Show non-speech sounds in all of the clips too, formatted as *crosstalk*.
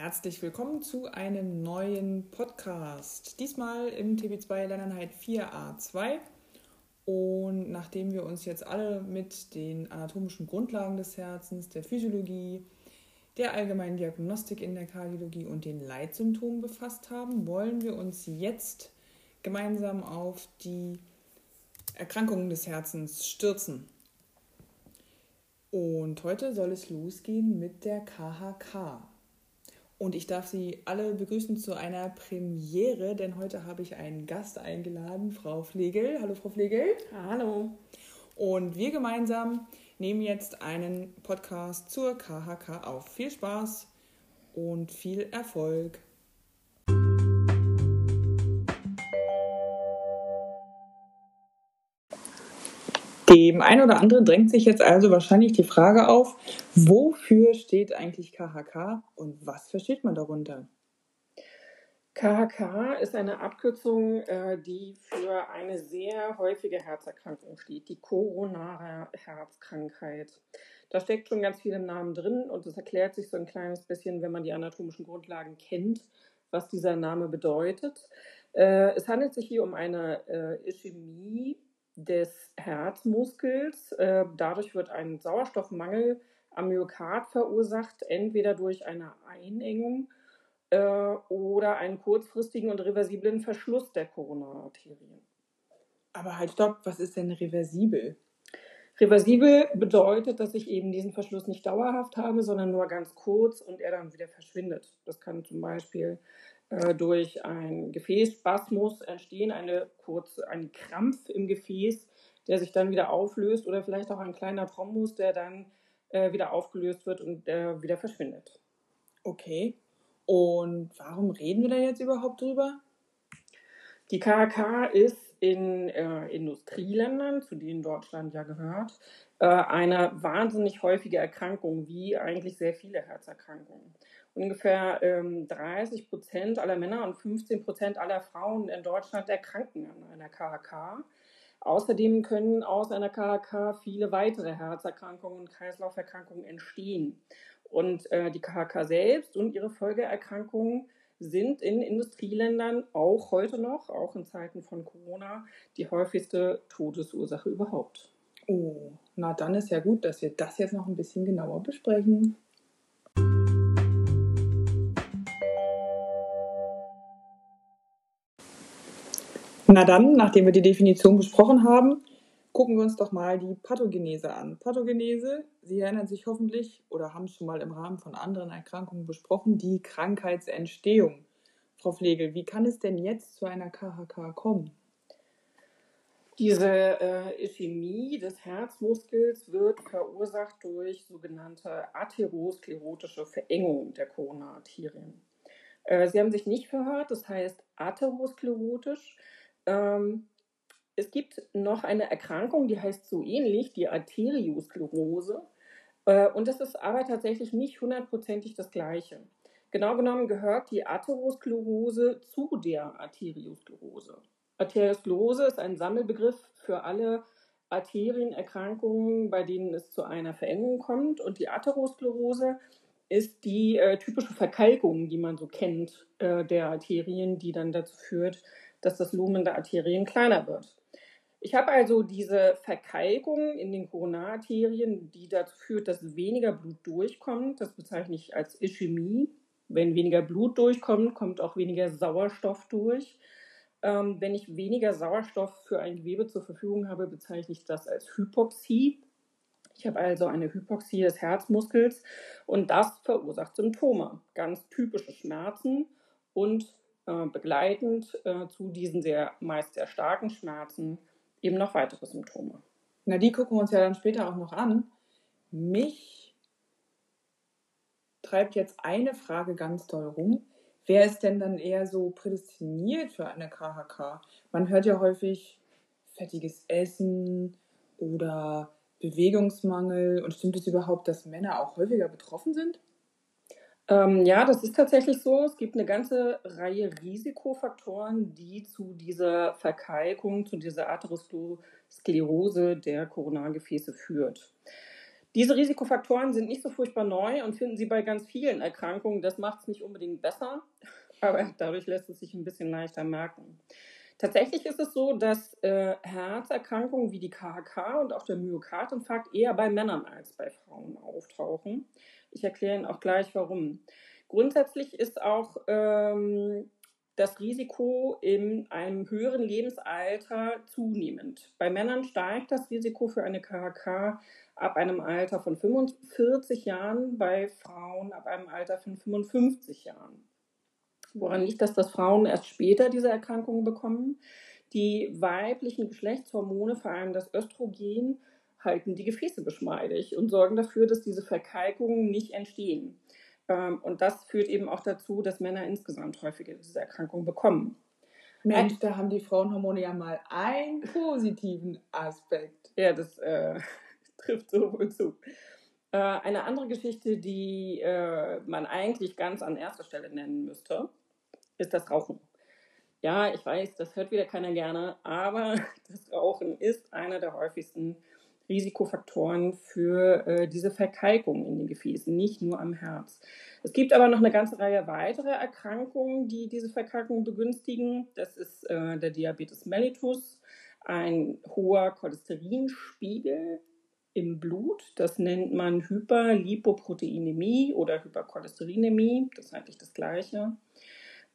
Herzlich willkommen zu einem neuen Podcast. Diesmal im TB2 Lerneinheit 4a2. Und nachdem wir uns jetzt alle mit den anatomischen Grundlagen des Herzens, der Physiologie, der allgemeinen Diagnostik in der Kardiologie und den Leitsymptomen befasst haben, wollen wir uns jetzt gemeinsam auf die Erkrankungen des Herzens stürzen. Und heute soll es losgehen mit der KHK. Und ich darf Sie alle begrüßen zu einer Premiere, denn heute habe ich einen Gast eingeladen, Frau Flegel. Hallo, Frau Flegel. Hallo. Und wir gemeinsam nehmen jetzt einen Podcast zur KHK auf. Viel Spaß und viel Erfolg. Dem einen oder anderen drängt sich jetzt also wahrscheinlich die Frage auf, wofür steht eigentlich KHK und was versteht man darunter? KHK ist eine Abkürzung, äh, die für eine sehr häufige Herzerkrankung steht, die koronare Herzkrankheit. Da steckt schon ganz viel im Namen drin und es erklärt sich so ein kleines bisschen, wenn man die anatomischen Grundlagen kennt, was dieser Name bedeutet. Äh, es handelt sich hier um eine äh, Ischämie des Herzmuskels. Äh, dadurch wird ein Sauerstoffmangel am Myokard verursacht, entweder durch eine Einengung äh, oder einen kurzfristigen und reversiblen Verschluss der Koronararterien. Aber halt stopp, was ist denn reversibel? Reversibel bedeutet, dass ich eben diesen Verschluss nicht dauerhaft habe, sondern nur ganz kurz und er dann wieder verschwindet. Das kann zum Beispiel äh, durch ein Gefäßspasmus entstehen, eine kurze, ein Krampf im Gefäß, der sich dann wieder auflöst oder vielleicht auch ein kleiner Thrombus, der dann äh, wieder aufgelöst wird und äh, wieder verschwindet. Okay. Und warum reden wir da jetzt überhaupt drüber? Die KHK ist in äh, Industrieländern, zu denen Deutschland ja gehört, äh, eine wahnsinnig häufige Erkrankung, wie eigentlich sehr viele Herzerkrankungen. Ungefähr ähm, 30 Prozent aller Männer und 15 Prozent aller Frauen in Deutschland erkranken an einer KHK. Außerdem können aus einer KHK viele weitere Herzerkrankungen und Kreislauferkrankungen entstehen. Und äh, die KHK selbst und ihre Folgeerkrankungen sind in Industrieländern auch heute noch, auch in Zeiten von Corona, die häufigste Todesursache überhaupt. Oh, na dann ist ja gut, dass wir das jetzt noch ein bisschen genauer besprechen. Na dann, nachdem wir die Definition besprochen haben, gucken wir uns doch mal die Pathogenese an. Pathogenese, Sie erinnern sich hoffentlich oder haben es schon mal im Rahmen von anderen Erkrankungen besprochen, die Krankheitsentstehung. Frau Pflegel, wie kann es denn jetzt zu einer KHK kommen? Diese äh, Ischämie des Herzmuskels wird verursacht durch sogenannte atherosklerotische Verengung der Koronararterien. Äh, Sie haben sich nicht verhört, das heißt atherosklerotisch. Ähm, es gibt noch eine Erkrankung, die heißt so ähnlich, die Arteriosklerose. Äh, und das ist aber tatsächlich nicht hundertprozentig das Gleiche. Genau genommen gehört die Atherosklerose zu der Arteriosklerose. Arteriosklerose ist ein Sammelbegriff für alle Arterienerkrankungen, bei denen es zu einer Verengung kommt. Und die Atherosklerose ist die äh, typische Verkalkung, die man so kennt, äh, der Arterien, die dann dazu führt, dass das Lumen der Arterien kleiner wird. Ich habe also diese Verkalkung in den Koronararterien, die dazu führt, dass weniger Blut durchkommt. Das bezeichne ich als Ischämie. Wenn weniger Blut durchkommt, kommt auch weniger Sauerstoff durch. Ähm, wenn ich weniger Sauerstoff für ein Gewebe zur Verfügung habe, bezeichne ich das als Hypoxie. Ich habe also eine Hypoxie des Herzmuskels und das verursacht Symptome, ganz typische Schmerzen und äh, begleitend äh, zu diesen sehr meist sehr starken Schmerzen eben noch weitere Symptome. Na, die gucken wir uns ja dann später auch noch an. Mich treibt jetzt eine Frage ganz doll rum. Wer ist denn dann eher so prädestiniert für eine KHK? Man hört ja häufig fettiges Essen oder Bewegungsmangel. Und stimmt es überhaupt, dass Männer auch häufiger betroffen sind? Ähm, ja, das ist tatsächlich so. Es gibt eine ganze Reihe Risikofaktoren, die zu dieser Verkalkung, zu dieser Atherosklerose der Koronargefäße führt. Diese Risikofaktoren sind nicht so furchtbar neu und finden Sie bei ganz vielen Erkrankungen. Das macht es nicht unbedingt besser, *laughs* aber dadurch lässt es sich ein bisschen leichter merken. Tatsächlich ist es so, dass äh, Herzerkrankungen wie die KHK und auch der Myokardinfarkt eher bei Männern als bei Frauen auftauchen. Ich erkläre Ihnen auch gleich warum. Grundsätzlich ist auch ähm, das Risiko in einem höheren Lebensalter zunehmend. Bei Männern steigt das Risiko für eine KHK ab einem Alter von 45 Jahren, bei Frauen ab einem Alter von 55 Jahren. Woran liegt das, dass Frauen erst später diese Erkrankungen bekommen? Die weiblichen Geschlechtshormone, vor allem das Östrogen, halten die Gefäße geschmeidig und sorgen dafür, dass diese Verkalkungen nicht entstehen. Ähm, und das führt eben auch dazu, dass Männer insgesamt häufiger diese Erkrankung bekommen. Mensch, da haben die Frauenhormone ja mal einen positiven Aspekt. Ja, das äh, *laughs* trifft so wohl zu. Äh, eine andere Geschichte, die äh, man eigentlich ganz an erster Stelle nennen müsste, ist das Rauchen. Ja, ich weiß, das hört wieder keiner gerne, aber *laughs* das Rauchen ist einer der häufigsten Risikofaktoren für äh, diese Verkalkung in den Gefäßen, nicht nur am Herz. Es gibt aber noch eine ganze Reihe weiterer Erkrankungen, die diese Verkalkung begünstigen. Das ist äh, der Diabetes mellitus, ein hoher Cholesterinspiegel im Blut. Das nennt man Hyperlipoproteinämie oder Hypercholesterinämie. Das ist eigentlich das Gleiche.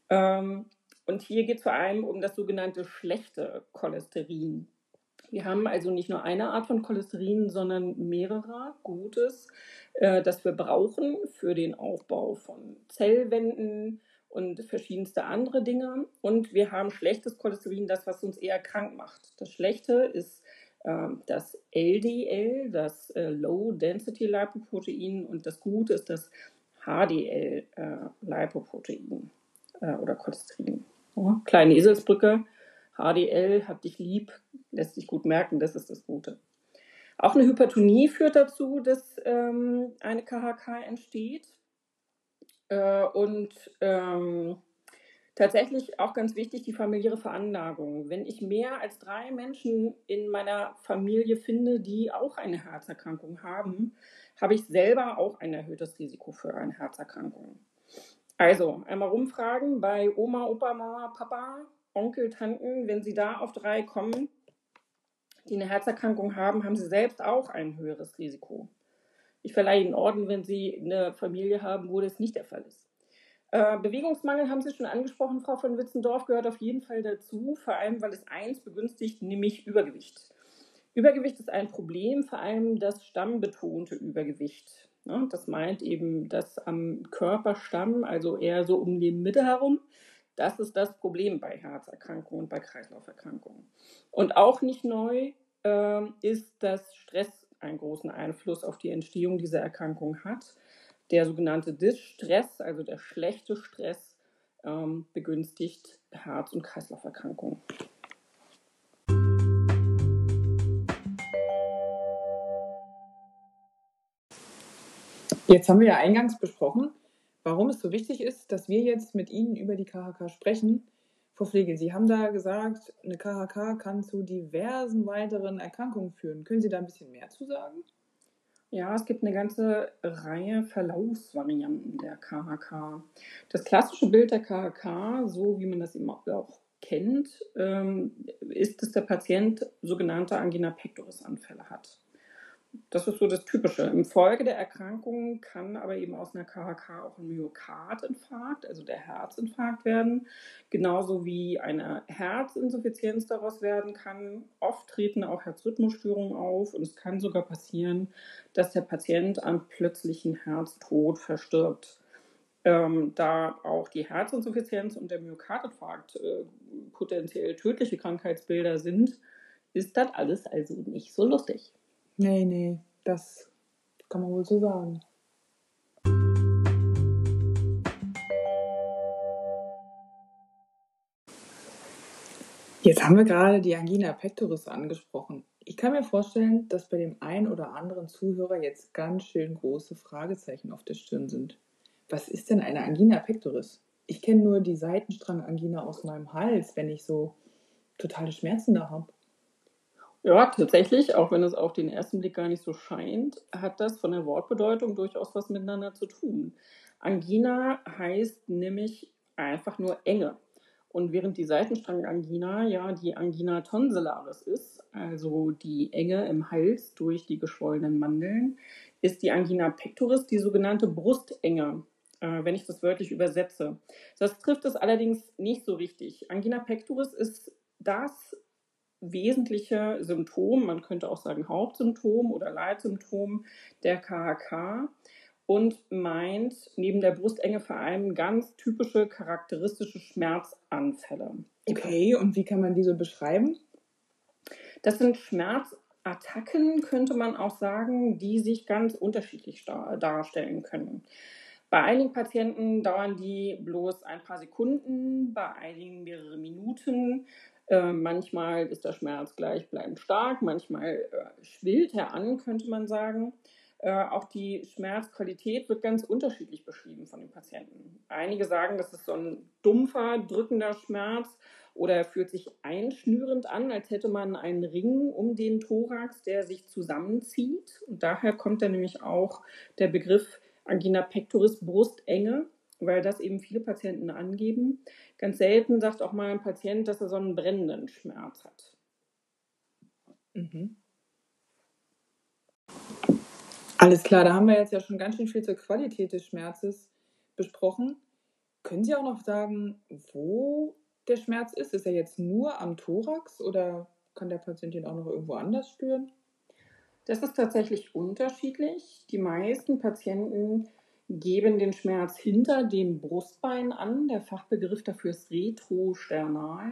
Ähm, und hier geht es vor allem um das sogenannte schlechte Cholesterin. Wir haben also nicht nur eine Art von Cholesterin, sondern mehrere Gutes, äh, das wir brauchen für den Aufbau von Zellwänden und verschiedenste andere Dinge. Und wir haben schlechtes Cholesterin, das, was uns eher krank macht. Das Schlechte ist äh, das LDL, das äh, Low Density Lipoprotein, und das Gute ist das HDL äh, Lipoprotein äh, oder Cholesterin. Kleine Eselsbrücke. HDL, hab dich lieb, lässt sich gut merken, das ist das Gute. Auch eine Hypertonie führt dazu, dass ähm, eine KHK entsteht. Äh, und ähm, tatsächlich auch ganz wichtig die familiäre Veranlagung. Wenn ich mehr als drei Menschen in meiner Familie finde, die auch eine Herzerkrankung haben, habe ich selber auch ein erhöhtes Risiko für eine Herzerkrankung. Also einmal rumfragen bei Oma, Opa, Mama, Papa, Onkel, Tanten, wenn sie da auf drei kommen, die eine Herzerkrankung haben, haben sie selbst auch ein höheres Risiko. Ich verleihe Ihnen Orden, wenn Sie eine Familie haben, wo das nicht der Fall ist. Äh, Bewegungsmangel haben Sie schon angesprochen, Frau von Witzendorf, gehört auf jeden Fall dazu, vor allem weil es eins begünstigt, nämlich Übergewicht. Übergewicht ist ein Problem, vor allem das stammbetonte Übergewicht. Das meint eben das am Körperstamm, also eher so um die Mitte herum. Das ist das Problem bei Herzerkrankungen und bei Kreislauferkrankungen. Und auch nicht neu äh, ist, dass Stress einen großen Einfluss auf die Entstehung dieser Erkrankung hat. Der sogenannte Distress, also der schlechte Stress, ähm, begünstigt Herz- und Kreislauferkrankungen. Jetzt haben wir ja eingangs besprochen, warum es so wichtig ist, dass wir jetzt mit Ihnen über die KHK sprechen. Frau Pflegel, Sie haben da gesagt, eine KHK kann zu diversen weiteren Erkrankungen führen. Können Sie da ein bisschen mehr zu sagen? Ja, es gibt eine ganze Reihe Verlaufsvarianten der KHK. Das klassische Bild der KHK, so wie man das eben auch kennt, ähm, ist, dass der Patient sogenannte Angina pectoris Anfälle hat. Das ist so das Typische. Im Folge der Erkrankung kann aber eben aus einer KHK auch ein Myokardinfarkt, also der Herzinfarkt werden, genauso wie eine Herzinsuffizienz daraus werden kann. Oft treten auch Herzrhythmusstörungen auf und es kann sogar passieren, dass der Patient am plötzlichen Herztod verstirbt. Ähm, da auch die Herzinsuffizienz und der Myokardinfarkt äh, potenziell tödliche Krankheitsbilder sind, ist das alles also nicht so lustig. Nee, nee, das kann man wohl so sagen. Jetzt haben wir gerade die Angina pectoris angesprochen. Ich kann mir vorstellen, dass bei dem einen oder anderen Zuhörer jetzt ganz schön große Fragezeichen auf der Stirn sind. Was ist denn eine Angina pectoris? Ich kenne nur die Seitenstrangangina aus meinem Hals, wenn ich so totale Schmerzen da habe. Ja, tatsächlich, auch wenn es auf den ersten Blick gar nicht so scheint, hat das von der Wortbedeutung durchaus was miteinander zu tun. Angina heißt nämlich einfach nur Enge. Und während die Seitenstrangangina ja die Angina tonsillaris ist, also die Enge im Hals durch die geschwollenen Mandeln, ist die Angina pectoris die sogenannte Brustenge, äh, wenn ich das wörtlich übersetze. Das trifft es allerdings nicht so richtig. Angina pectoris ist das wesentliche Symptom, man könnte auch sagen Hauptsymptom oder Leitsymptom der KHK und meint neben der Brustenge vor allem ganz typische charakteristische Schmerzanfälle. Okay, und wie kann man diese beschreiben? Das sind Schmerzattacken, könnte man auch sagen, die sich ganz unterschiedlich darstellen können. Bei einigen Patienten dauern die bloß ein paar Sekunden, bei einigen mehrere Minuten. Äh, manchmal ist der Schmerz gleichbleibend stark, manchmal äh, schwillt er an, könnte man sagen. Äh, auch die Schmerzqualität wird ganz unterschiedlich beschrieben von den Patienten. Einige sagen, das ist so ein dumpfer, drückender Schmerz oder er fühlt sich einschnürend an, als hätte man einen Ring um den Thorax, der sich zusammenzieht. Und daher kommt dann nämlich auch der Begriff Angina pectoris Brustenge, weil das eben viele Patienten angeben. Ganz selten sagt auch mal ein Patient, dass er so einen brennenden Schmerz hat. Mhm. Alles klar, da haben wir jetzt ja schon ganz schön viel zur Qualität des Schmerzes besprochen. Können Sie auch noch sagen, wo der Schmerz ist? Ist er jetzt nur am Thorax oder kann der Patient ihn auch noch irgendwo anders spüren? Das ist tatsächlich unterschiedlich. Die meisten Patienten geben den Schmerz hinter dem Brustbein an. Der Fachbegriff dafür ist retrosternal.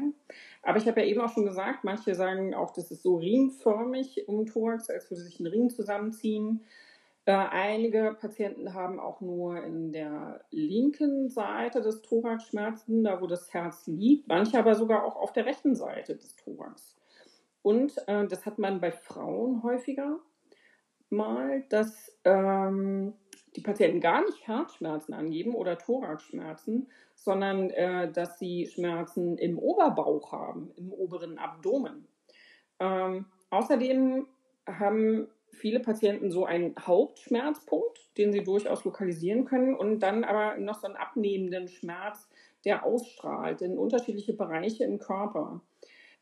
Aber ich habe ja eben auch schon gesagt, manche sagen auch, das ist so ringförmig um Thorax, als würde sich ein Ring zusammenziehen. Äh, einige Patienten haben auch nur in der linken Seite des Thorax Schmerzen, da wo das Herz liegt, manche aber sogar auch auf der rechten Seite des Thorax. Und äh, das hat man bei Frauen häufiger mal, dass ähm, die Patienten gar nicht Herzschmerzen angeben oder Thoraxschmerzen, sondern äh, dass sie Schmerzen im Oberbauch haben, im oberen Abdomen. Ähm, außerdem haben viele Patienten so einen Hauptschmerzpunkt, den sie durchaus lokalisieren können und dann aber noch so einen abnehmenden Schmerz, der ausstrahlt in unterschiedliche Bereiche im Körper.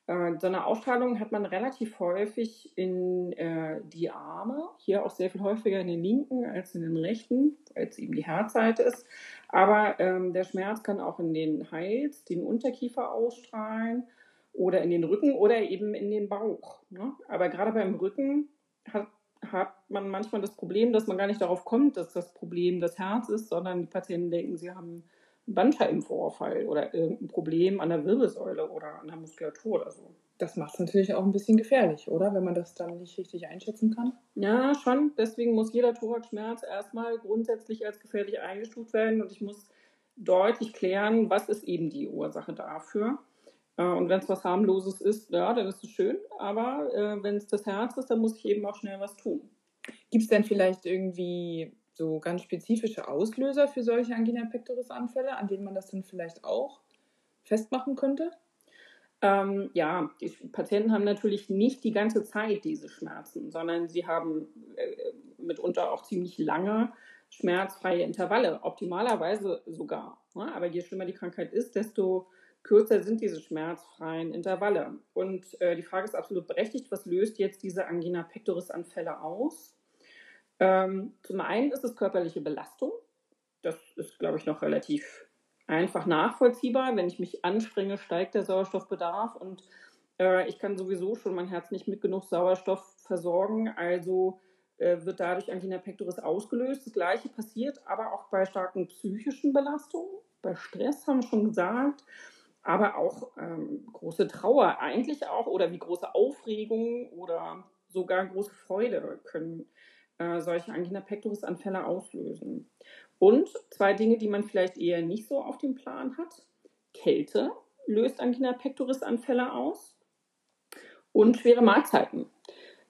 Äh, so eine Ausstrahlung hat man relativ häufig in äh, die Arme, hier auch sehr viel häufiger in den linken als in den rechten, weil es eben die Herzseite ist. Aber ähm, der Schmerz kann auch in den Hals, den Unterkiefer ausstrahlen oder in den Rücken oder eben in den Bauch. Ne? Aber gerade beim Rücken hat hat man manchmal das Problem, dass man gar nicht darauf kommt, dass das Problem das Herz ist, sondern die Patienten denken, sie haben Bandscheibenvorfall oder irgendein Problem an der Wirbelsäule oder an der Muskulatur oder so. Das macht es natürlich auch ein bisschen gefährlich, oder? Wenn man das dann nicht richtig einschätzen kann. Ja, schon. Deswegen muss jeder Thoraxschmerz erstmal grundsätzlich als gefährlich eingestuft werden und ich muss deutlich klären, was ist eben die Ursache dafür. Äh, und wenn es was harmloses ist, ja, dann ist es schön. Aber äh, wenn es das Herz ist, dann muss ich eben auch schnell was tun. Gibt es denn vielleicht irgendwie so ganz spezifische Auslöser für solche Angina pectoris Anfälle, an denen man das dann vielleicht auch festmachen könnte? Ähm, ja, die Patienten haben natürlich nicht die ganze Zeit diese Schmerzen, sondern sie haben äh, mitunter auch ziemlich lange schmerzfreie Intervalle, optimalerweise sogar. Ne? Aber je schlimmer die Krankheit ist, desto kürzer sind diese schmerzfreien Intervalle. Und äh, die Frage ist absolut berechtigt, was löst jetzt diese Angina pectoris Anfälle aus? Ähm, zum einen ist es körperliche Belastung. Das ist, glaube ich, noch relativ einfach nachvollziehbar. Wenn ich mich anstrenge, steigt der Sauerstoffbedarf und äh, ich kann sowieso schon mein Herz nicht mit genug Sauerstoff versorgen. Also äh, wird dadurch Angina pectoris ausgelöst. Das gleiche passiert aber auch bei starken psychischen Belastungen. Bei Stress haben wir schon gesagt aber auch ähm, große Trauer eigentlich auch oder wie große Aufregung oder sogar große Freude können äh, solche Angina pectoris Anfälle auslösen. Und zwei Dinge, die man vielleicht eher nicht so auf dem Plan hat. Kälte löst Angina pectoris Anfälle aus und schwere Mahlzeiten.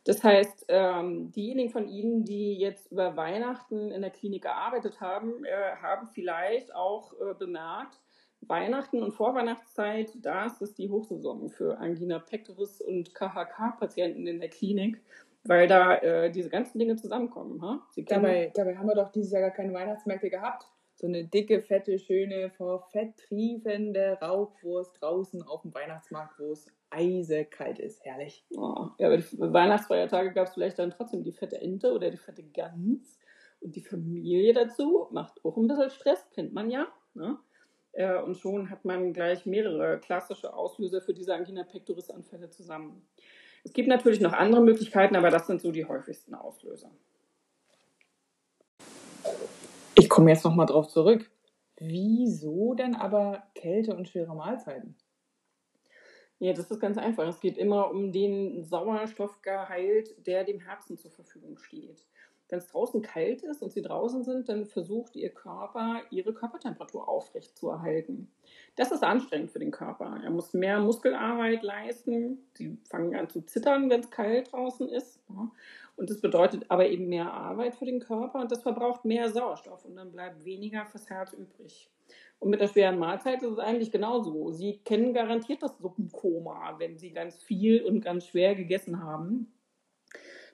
Das heißt, ähm, diejenigen von Ihnen, die jetzt über Weihnachten in der Klinik gearbeitet haben, äh, haben vielleicht auch äh, bemerkt, Weihnachten und Vorweihnachtszeit, das ist die Hochsaison für Angina pectoris und KHK-Patienten in der Klinik, weil da äh, diese ganzen Dinge zusammenkommen. Ha? dabei, dabei haben wir doch dieses Jahr gar keine Weihnachtsmärkte gehabt. So eine dicke, fette, schöne, vor Fett triefende Rauchwurst draußen auf dem Weihnachtsmarkt, wo es eisekalt ist. Herrlich. Oh, ja, aber die Weihnachtsfeiertage gab es vielleicht dann trotzdem die fette Ente oder die fette Gans. Und die Familie dazu macht auch ein bisschen Stress, kennt man ja. Ne? Äh, und schon hat man gleich mehrere klassische Auslöser für diese Angina pectoris-Anfälle zusammen. Es gibt natürlich noch andere Möglichkeiten, aber das sind so die häufigsten Auslöser. Ich komme jetzt nochmal drauf zurück. Wieso denn aber Kälte und schwere Mahlzeiten? Ja, das ist ganz einfach. Es geht immer um den Sauerstoffgehalt, der dem Herzen zur Verfügung steht. Wenn es draußen kalt ist und sie draußen sind, dann versucht ihr Körper, ihre Körpertemperatur aufrecht zu erhalten. Das ist anstrengend für den Körper. Er muss mehr Muskelarbeit leisten. Sie fangen an zu zittern, wenn es kalt draußen ist. Und das bedeutet aber eben mehr Arbeit für den Körper und das verbraucht mehr Sauerstoff und dann bleibt weniger fürs Herz übrig. Und mit der schweren Mahlzeit ist es eigentlich genauso. Sie kennen garantiert das Suppenkoma, wenn Sie ganz viel und ganz schwer gegessen haben.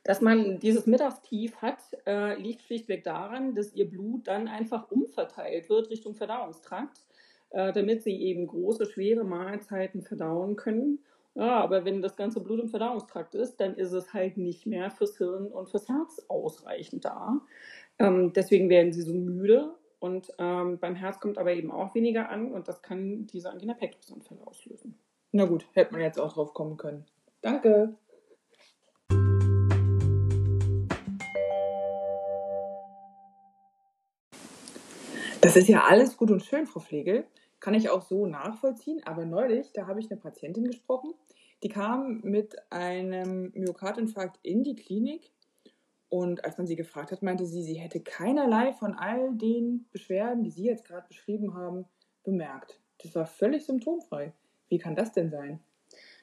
Dass man dieses Mittagstief hat, äh, liegt schlichtweg daran, dass ihr Blut dann einfach umverteilt wird Richtung Verdauungstrakt, äh, damit sie eben große, schwere Mahlzeiten verdauen können. Ja, aber wenn das ganze Blut im Verdauungstrakt ist, dann ist es halt nicht mehr fürs Hirn und fürs Herz ausreichend da. Ähm, deswegen werden sie so müde und ähm, beim Herz kommt aber eben auch weniger an und das kann diese Angina pectoris-Anfälle auslösen. Na gut, hätte man jetzt auch drauf kommen können. Danke. Das ist ja alles gut und schön, Frau Pflegel. Kann ich auch so nachvollziehen. Aber neulich, da habe ich eine Patientin gesprochen, die kam mit einem Myokardinfarkt in die Klinik. Und als man sie gefragt hat, meinte sie, sie hätte keinerlei von all den Beschwerden, die Sie jetzt gerade beschrieben haben, bemerkt. Das war völlig symptomfrei. Wie kann das denn sein?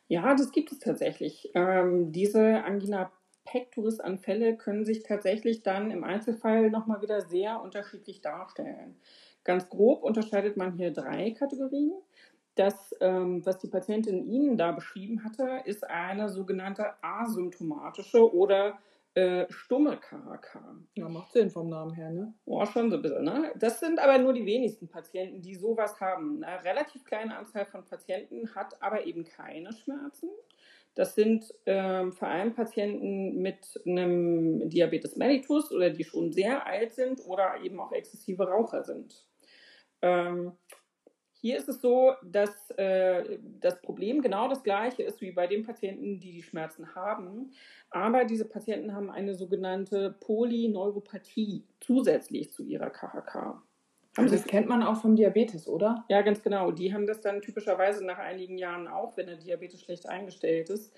Ja, das gibt es tatsächlich. Ähm, diese Angina Pectoris-Anfälle können sich tatsächlich dann im Einzelfall nochmal wieder sehr unterschiedlich darstellen. Ganz grob unterscheidet man hier drei Kategorien. Das, ähm, was die Patientin Ihnen da beschrieben hatte, ist eine sogenannte asymptomatische oder äh, stumme KHK. Ja, macht Sinn vom Namen her, ne? Oh, schon so ein bisschen, ne? Das sind aber nur die wenigsten Patienten, die sowas haben. Eine relativ kleine Anzahl von Patienten hat aber eben keine Schmerzen. Das sind ähm, vor allem Patienten mit einem Diabetes mellitus oder die schon sehr alt sind oder eben auch exzessive Raucher sind. Ähm, hier ist es so, dass äh, das Problem genau das gleiche ist wie bei den Patienten, die die Schmerzen haben. Aber diese Patienten haben eine sogenannte Polyneuropathie zusätzlich zu ihrer KHK. Also das kennt man auch vom Diabetes, oder? Ja, ganz genau. Die haben das dann typischerweise nach einigen Jahren auch, wenn der Diabetes schlecht eingestellt ist.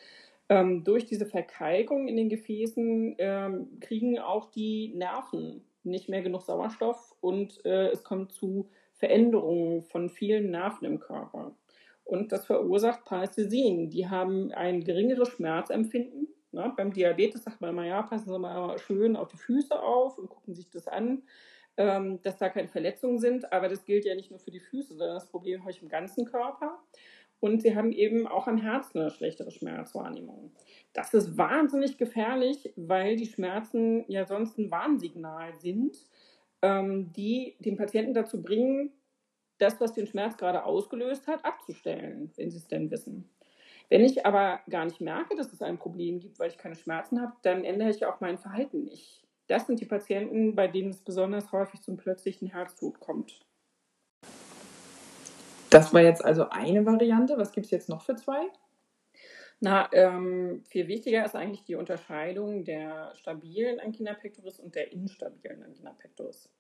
Ähm, durch diese Verkalkung in den Gefäßen ähm, kriegen auch die Nerven nicht mehr genug Sauerstoff und äh, es kommt zu Veränderungen von vielen Nerven im Körper. Und das verursacht Parästhesien. Die haben ein geringeres Schmerzempfinden. Ne? Beim Diabetes sagt man immer, ja, passen Sie mal schön auf die Füße auf und gucken sich das an ähm, dass da keine Verletzungen sind. Aber das gilt ja nicht nur für die Füße, sondern das Problem habe ich im ganzen Körper. Und sie haben eben auch am Herzen eine schlechtere Schmerzwahrnehmung. Das ist wahnsinnig gefährlich, weil die Schmerzen ja sonst ein Warnsignal sind, ähm, die den Patienten dazu bringen, das, was den Schmerz gerade ausgelöst hat, abzustellen, wenn sie es denn wissen. Wenn ich aber gar nicht merke, dass es ein Problem gibt, weil ich keine Schmerzen habe, dann ändere ich auch mein Verhalten nicht. Das sind die Patienten, bei denen es besonders häufig zum plötzlichen Herztod kommt. Das war jetzt also eine Variante. Was gibt es jetzt noch für zwei? Na, ähm, viel wichtiger ist eigentlich die Unterscheidung der stabilen Angina pectoris und der instabilen Angina pectoris.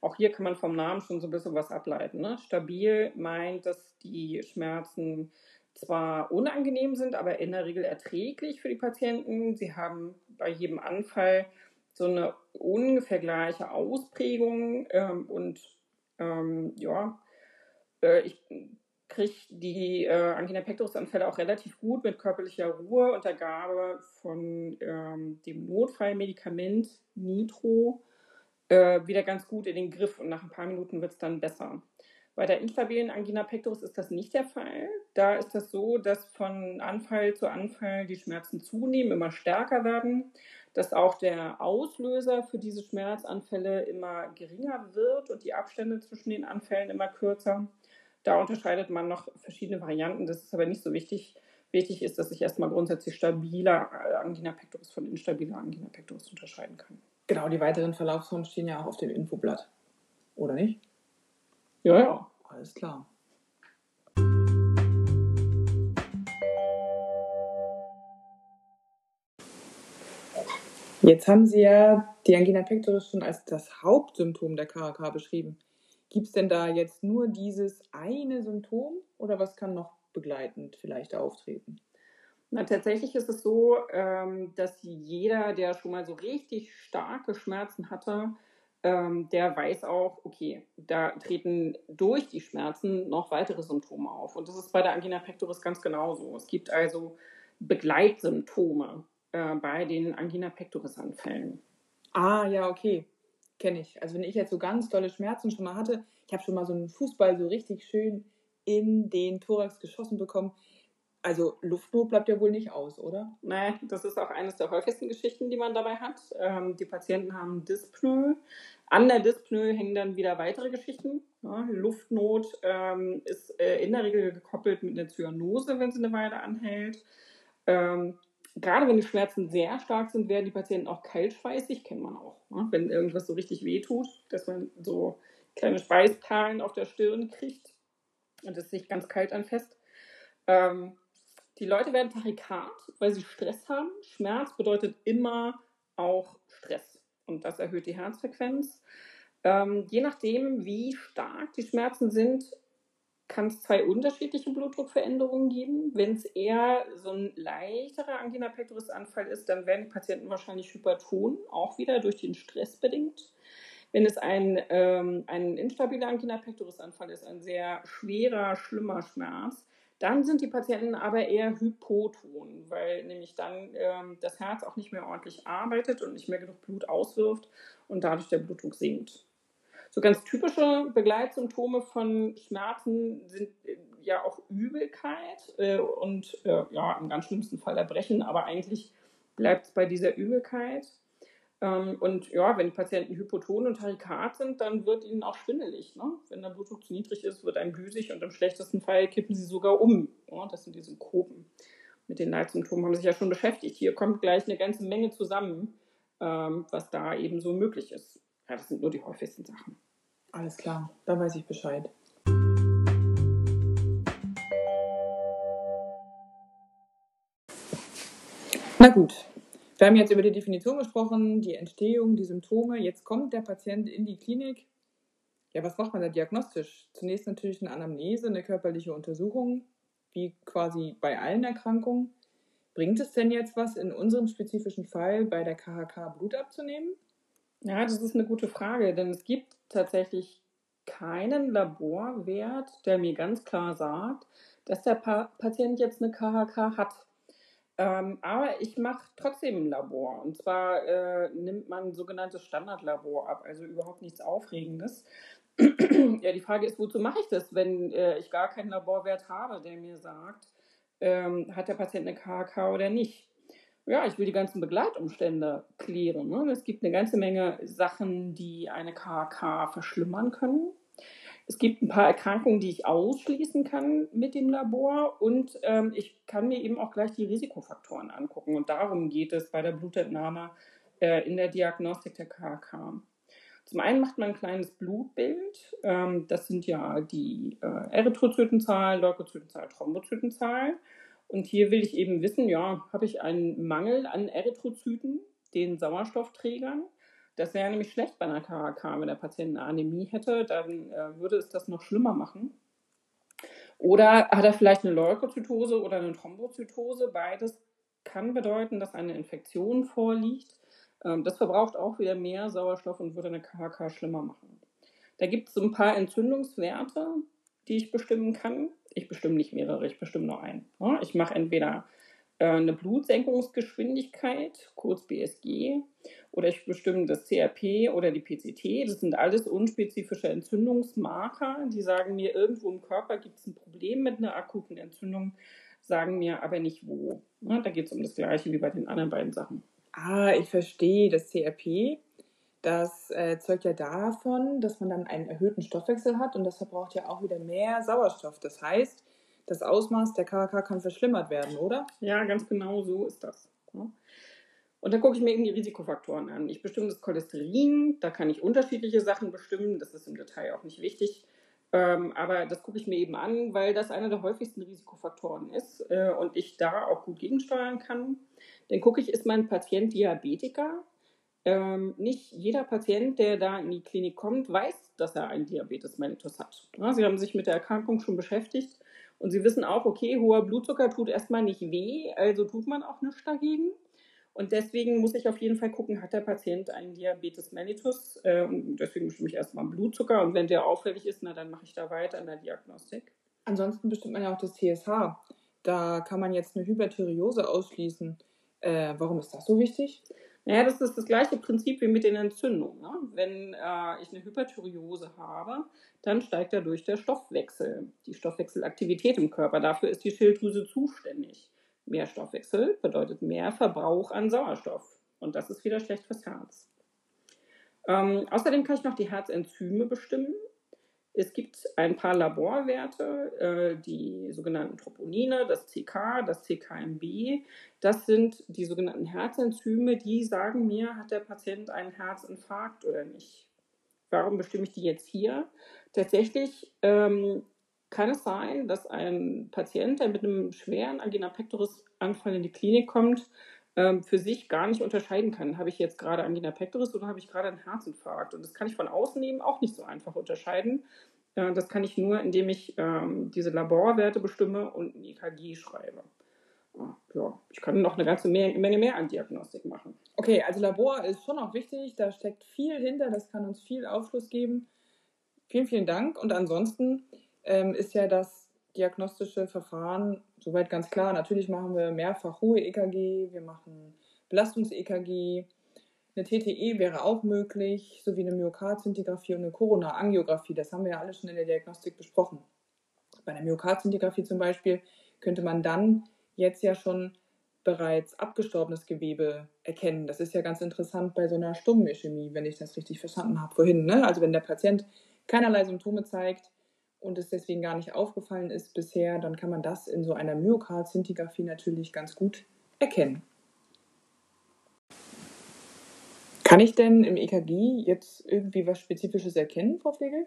Auch hier kann man vom Namen schon so ein bisschen was ableiten. Ne? Stabil meint, dass die Schmerzen zwar unangenehm sind, aber in der Regel erträglich für die Patienten. Sie haben bei jedem Anfall so eine ungefähr gleiche Ausprägung ähm, und ähm, ja, äh, ich kriege die äh, Angina pectoris-Anfälle auch relativ gut mit körperlicher Ruhe und der Gabe von ähm, dem Notfallmedikament Nitro äh, wieder ganz gut in den Griff und nach ein paar Minuten wird es dann besser. Bei der instabilen Angina pectoris ist das nicht der Fall. Da ist das so, dass von Anfall zu Anfall die Schmerzen zunehmen, immer stärker werden, dass auch der Auslöser für diese Schmerzanfälle immer geringer wird und die Abstände zwischen den Anfällen immer kürzer. Da unterscheidet man noch verschiedene Varianten. Das ist aber nicht so wichtig. Wichtig ist, dass ich erstmal grundsätzlich stabiler Angina pectoris von instabiler Angina pectoris unterscheiden kann. Genau, die weiteren Verlaufsformen stehen ja auch auf dem Infoblatt. Oder nicht? Ja, ja. Alles klar. Jetzt haben Sie ja die Angina pectoris schon als das Hauptsymptom der KHK beschrieben. Gibt es denn da jetzt nur dieses eine Symptom oder was kann noch begleitend vielleicht auftreten? Na, tatsächlich ist es so, ähm, dass jeder, der schon mal so richtig starke Schmerzen hatte, ähm, der weiß auch, okay, da treten durch die Schmerzen noch weitere Symptome auf. Und das ist bei der Angina pectoris ganz genauso. Es gibt also Begleitsymptome äh, bei den Angina pectoris-Anfällen. Ah, ja, okay. Kenne ich. Also wenn ich jetzt so ganz tolle Schmerzen schon mal hatte, ich habe schon mal so einen Fußball so richtig schön in den Thorax geschossen bekommen. Also Luftnot bleibt ja wohl nicht aus, oder? Nein, das ist auch eines der häufigsten Geschichten, die man dabei hat. Ähm, die Patienten haben Dyspnoe. An der Dyspnoe hängen dann wieder weitere Geschichten. Ja, Luftnot ähm, ist äh, in der Regel gekoppelt mit einer Zyanose, wenn sie eine Weile anhält. Ähm, gerade wenn die Schmerzen sehr stark sind, werden die Patienten auch kaltschweißig, kennt man auch. Ne? Wenn irgendwas so richtig wehtut, dass man so kleine Schweißperlen auf der Stirn kriegt und es sich ganz kalt anfasst. Ähm, die Leute werden tarikat, weil sie Stress haben. Schmerz bedeutet immer auch Stress und das erhöht die Herzfrequenz. Ähm, je nachdem, wie stark die Schmerzen sind, kann es zwei unterschiedliche Blutdruckveränderungen geben. Wenn es eher so ein leichterer Angina pectoris Anfall ist, dann werden die Patienten wahrscheinlich hyperton, auch wieder durch den Stress bedingt. Wenn es ein, ähm, ein instabiler Angina pectoris Anfall ist, ein sehr schwerer, schlimmer Schmerz, dann sind die Patienten aber eher hypoton, weil nämlich dann ähm, das Herz auch nicht mehr ordentlich arbeitet und nicht mehr genug Blut auswirft und dadurch der Blutdruck sinkt. So ganz typische Begleitsymptome von Schmerzen sind äh, ja auch Übelkeit äh, und äh, ja, im ganz schlimmsten Fall Erbrechen, aber eigentlich bleibt es bei dieser Übelkeit. Ähm, und ja, wenn die Patienten hypoton und tarikat sind, dann wird ihnen auch schwindelig. Ne? Wenn der Blutdruck zu niedrig ist, wird einem büsig und im schlechtesten Fall kippen sie sogar um. Ja, das sind die Synkopen. Mit den Leitsymptomen haben sie sich ja schon beschäftigt. Hier kommt gleich eine ganze Menge zusammen, ähm, was da eben so möglich ist. Ja, das sind nur die häufigsten Sachen. Alles klar, da weiß ich Bescheid. Na gut, wir haben jetzt über die Definition gesprochen, die Entstehung, die Symptome. Jetzt kommt der Patient in die Klinik. Ja, was macht man da diagnostisch? Zunächst natürlich eine Anamnese, eine körperliche Untersuchung, wie quasi bei allen Erkrankungen. Bringt es denn jetzt was in unserem spezifischen Fall bei der KHK Blut abzunehmen? Ja, das ist eine gute Frage, denn es gibt tatsächlich keinen Laborwert, der mir ganz klar sagt, dass der pa Patient jetzt eine KHK hat. Ähm, aber ich mache trotzdem ein Labor. Und zwar äh, nimmt man ein sogenanntes Standardlabor ab, also überhaupt nichts Aufregendes. *clears throat* ja, die Frage ist, wozu mache ich das, wenn äh, ich gar keinen Laborwert habe, der mir sagt, ähm, hat der Patient eine KHK oder nicht? Ja, ich will die ganzen Begleitumstände klären. Ne? Es gibt eine ganze Menge Sachen, die eine KHK verschlimmern können. Es gibt ein paar Erkrankungen, die ich ausschließen kann mit dem Labor und ähm, ich kann mir eben auch gleich die Risikofaktoren angucken. Und darum geht es bei der Blutentnahme äh, in der Diagnostik der KHK. Zum einen macht man ein kleines Blutbild. Ähm, das sind ja die äh, Erythrozytenzahl, Leukozytenzahl, Thrombozytenzahl. Und hier will ich eben wissen, ja, habe ich einen Mangel an Erythrozyten, den Sauerstoffträgern? Das wäre nämlich schlecht bei einer KHK, wenn der Patient eine Anämie hätte, dann äh, würde es das noch schlimmer machen. Oder hat er vielleicht eine Leukozytose oder eine Thrombozytose? Beides kann bedeuten, dass eine Infektion vorliegt. Ähm, das verbraucht auch wieder mehr Sauerstoff und würde eine KHK schlimmer machen. Da gibt es so ein paar Entzündungswerte, die ich bestimmen kann. Ich bestimme nicht mehrere, ich bestimme nur einen. Ich mache entweder äh, eine Blutsenkungsgeschwindigkeit, kurz BSG, oder ich bestimme das CRP oder die PCT. Das sind alles unspezifische Entzündungsmarker, die sagen mir, irgendwo im Körper gibt es ein Problem mit einer akuten Entzündung, sagen mir aber nicht wo. Da geht es um das Gleiche wie bei den anderen beiden Sachen. Ah, ich verstehe. Das CRP, das äh, zeugt ja davon, dass man dann einen erhöhten Stoffwechsel hat und das verbraucht ja auch wieder mehr Sauerstoff. Das heißt, das Ausmaß der KHK kann verschlimmert werden, oder? Ja, ganz genau so ist das. Ja. Und dann gucke ich mir eben die Risikofaktoren an. Ich bestimme das Cholesterin, da kann ich unterschiedliche Sachen bestimmen, das ist im Detail auch nicht wichtig. Ähm, aber das gucke ich mir eben an, weil das einer der häufigsten Risikofaktoren ist äh, und ich da auch gut gegensteuern kann. Dann gucke ich, ist mein Patient Diabetiker? Ähm, nicht jeder Patient, der da in die Klinik kommt, weiß, dass er einen Diabetes mellitus hat. Ja, Sie haben sich mit der Erkrankung schon beschäftigt und Sie wissen auch, okay, hoher Blutzucker tut erstmal nicht weh, also tut man auch nichts dagegen. Und deswegen muss ich auf jeden Fall gucken, hat der Patient einen Diabetes mellitus? Äh, und deswegen bestimme ich erstmal Blutzucker. Und wenn der auffällig ist, na, dann mache ich da weiter in der Diagnostik. Ansonsten bestimmt man ja auch das TSH. Da kann man jetzt eine Hyperthyreose ausschließen. Äh, warum ist das so wichtig? Naja, das ist das gleiche Prinzip wie mit den Entzündungen. Ne? Wenn äh, ich eine Hyperthyreose habe, dann steigt dadurch der Stoffwechsel, die Stoffwechselaktivität im Körper. Dafür ist die Schilddrüse zuständig. Mehr Stoffwechsel bedeutet mehr Verbrauch an Sauerstoff. Und das ist wieder schlecht fürs Herz. Ähm, außerdem kann ich noch die Herzenzyme bestimmen. Es gibt ein paar Laborwerte, äh, die sogenannten Troponine, das CK, das CKMB. Das sind die sogenannten Herzenzyme, die sagen mir, hat der Patient einen Herzinfarkt oder nicht. Warum bestimme ich die jetzt hier? Tatsächlich ähm, kann es sein, dass ein Patient, der mit einem schweren Angina pectoris Anfall in die Klinik kommt, ähm, für sich gar nicht unterscheiden kann. Habe ich jetzt gerade Angina pectoris oder habe ich gerade einen Herzinfarkt? Und das kann ich von außen eben auch nicht so einfach unterscheiden. Äh, das kann ich nur, indem ich ähm, diese Laborwerte bestimme und ein EKG schreibe. Ja, ich kann noch eine ganze Menge mehr an Diagnostik machen. Okay, also Labor ist schon auch wichtig, da steckt viel hinter, das kann uns viel Aufschluss geben. Vielen, vielen Dank. Und ansonsten ähm, ist ja das diagnostische Verfahren soweit ganz klar. Natürlich machen wir mehrfach hohe EKG, wir machen Belastungs-EKG. Eine TTE wäre auch möglich, sowie eine Myokardzintigraphie und eine Corona-Angiografie. Das haben wir ja alle schon in der Diagnostik besprochen. Bei einer Myokardzintigraphie zum Beispiel könnte man dann jetzt ja schon bereits abgestorbenes Gewebe erkennen. Das ist ja ganz interessant bei so einer Stummischämie, wenn ich das richtig verstanden habe vorhin. Ne? Also wenn der Patient keinerlei Symptome zeigt, und es deswegen gar nicht aufgefallen ist bisher, dann kann man das in so einer Myokard-Szintigraphie natürlich ganz gut erkennen. Kann ich denn im EKG jetzt irgendwie was Spezifisches erkennen, Frau Pflegel?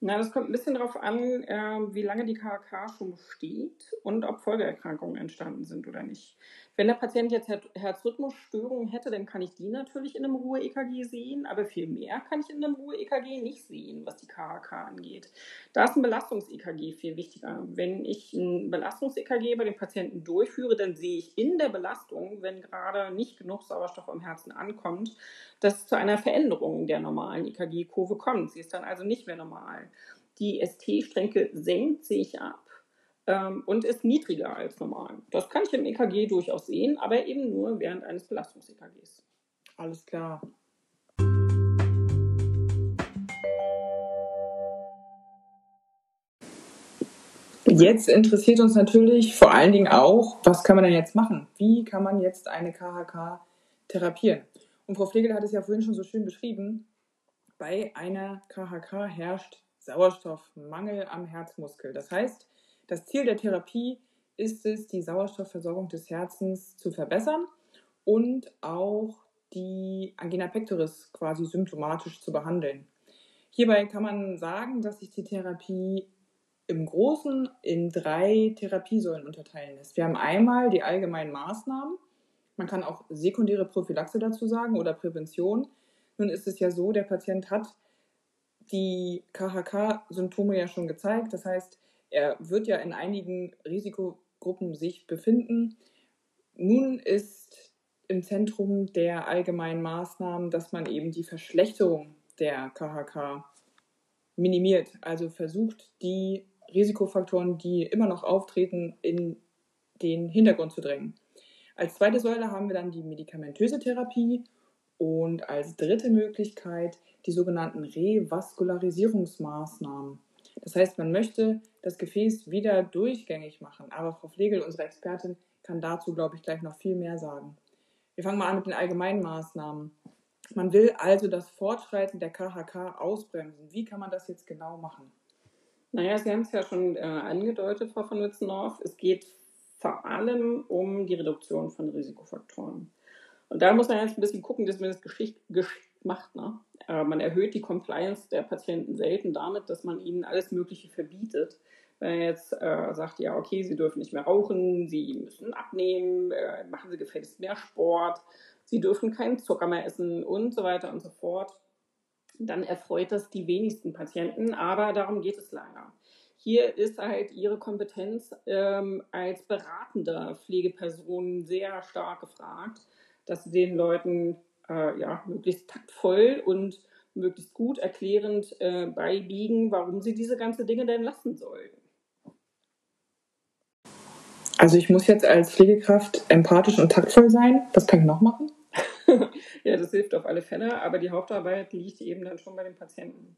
Na, das kommt ein bisschen darauf an, äh, wie lange die KHK schon besteht und ob Folgeerkrankungen entstanden sind oder nicht. Wenn der Patient jetzt Her Herzrhythmusstörungen hätte, dann kann ich die natürlich in einem Ruhe-EKG sehen, aber viel mehr kann ich in einem Ruhe-EKG nicht sehen, was die KHK angeht. Da ist ein Belastungs-EKG viel wichtiger. Wenn ich ein Belastungs-EKG bei den Patienten durchführe, dann sehe ich in der Belastung, wenn gerade nicht genug Sauerstoff am Herzen ankommt, dass es zu einer Veränderung der normalen EKG-Kurve kommt. Sie ist dann also nicht mehr normal. Die ST-Strecke senkt sich ab ähm, und ist niedriger als normal. Das kann ich im EKG durchaus sehen, aber eben nur während eines Belastungs-EKGs. Alles klar. Jetzt interessiert uns natürlich vor allen Dingen auch, was kann man denn jetzt machen? Wie kann man jetzt eine KHK therapieren? Und Frau Pflegel hat es ja vorhin schon so schön beschrieben. Bei einer KHK herrscht Sauerstoffmangel am Herzmuskel. Das heißt, das Ziel der Therapie ist es, die Sauerstoffversorgung des Herzens zu verbessern und auch die Angina pectoris quasi symptomatisch zu behandeln. Hierbei kann man sagen, dass sich die Therapie im Großen in drei Therapiesäulen unterteilen lässt. Wir haben einmal die allgemeinen Maßnahmen. Man kann auch sekundäre Prophylaxe dazu sagen oder Prävention. Nun ist es ja so, der Patient hat die KHK-Symptome ja schon gezeigt. Das heißt, er wird ja in einigen Risikogruppen sich befinden. Nun ist im Zentrum der allgemeinen Maßnahmen, dass man eben die Verschlechterung der KHK minimiert, also versucht, die Risikofaktoren, die immer noch auftreten, in den Hintergrund zu drängen. Als zweite Säule haben wir dann die medikamentöse Therapie und als dritte Möglichkeit die sogenannten Revaskularisierungsmaßnahmen. Das heißt, man möchte das Gefäß wieder durchgängig machen. Aber Frau Flegel, unsere Expertin, kann dazu, glaube ich, gleich noch viel mehr sagen. Wir fangen mal an mit den allgemeinen Maßnahmen. Man will also das Fortschreiten der KHK ausbremsen. Wie kann man das jetzt genau machen? Naja, Sie haben es ja schon äh, angedeutet, Frau von Witzendorf. Es geht vor allem um die Reduktion von Risikofaktoren. Und da muss man jetzt ein bisschen gucken, dass man das geschickt, geschickt macht. Ne? Äh, man erhöht die Compliance der Patienten selten damit, dass man ihnen alles Mögliche verbietet. Wenn er jetzt äh, sagt, ja, okay, sie dürfen nicht mehr rauchen, sie müssen abnehmen, äh, machen sie gefälligst mehr Sport, sie dürfen keinen Zucker mehr essen und so weiter und so fort, dann erfreut das die wenigsten Patienten, aber darum geht es leider. Hier ist halt ihre Kompetenz ähm, als beratender Pflegeperson sehr stark gefragt, dass sie den Leuten äh, ja, möglichst taktvoll und möglichst gut erklärend äh, beibiegen, warum sie diese ganzen Dinge denn lassen sollten. Also ich muss jetzt als Pflegekraft empathisch und taktvoll sein. Was kann ich noch machen? *laughs* ja, das hilft auf alle Fälle, aber die Hauptarbeit liegt eben dann schon bei den Patienten.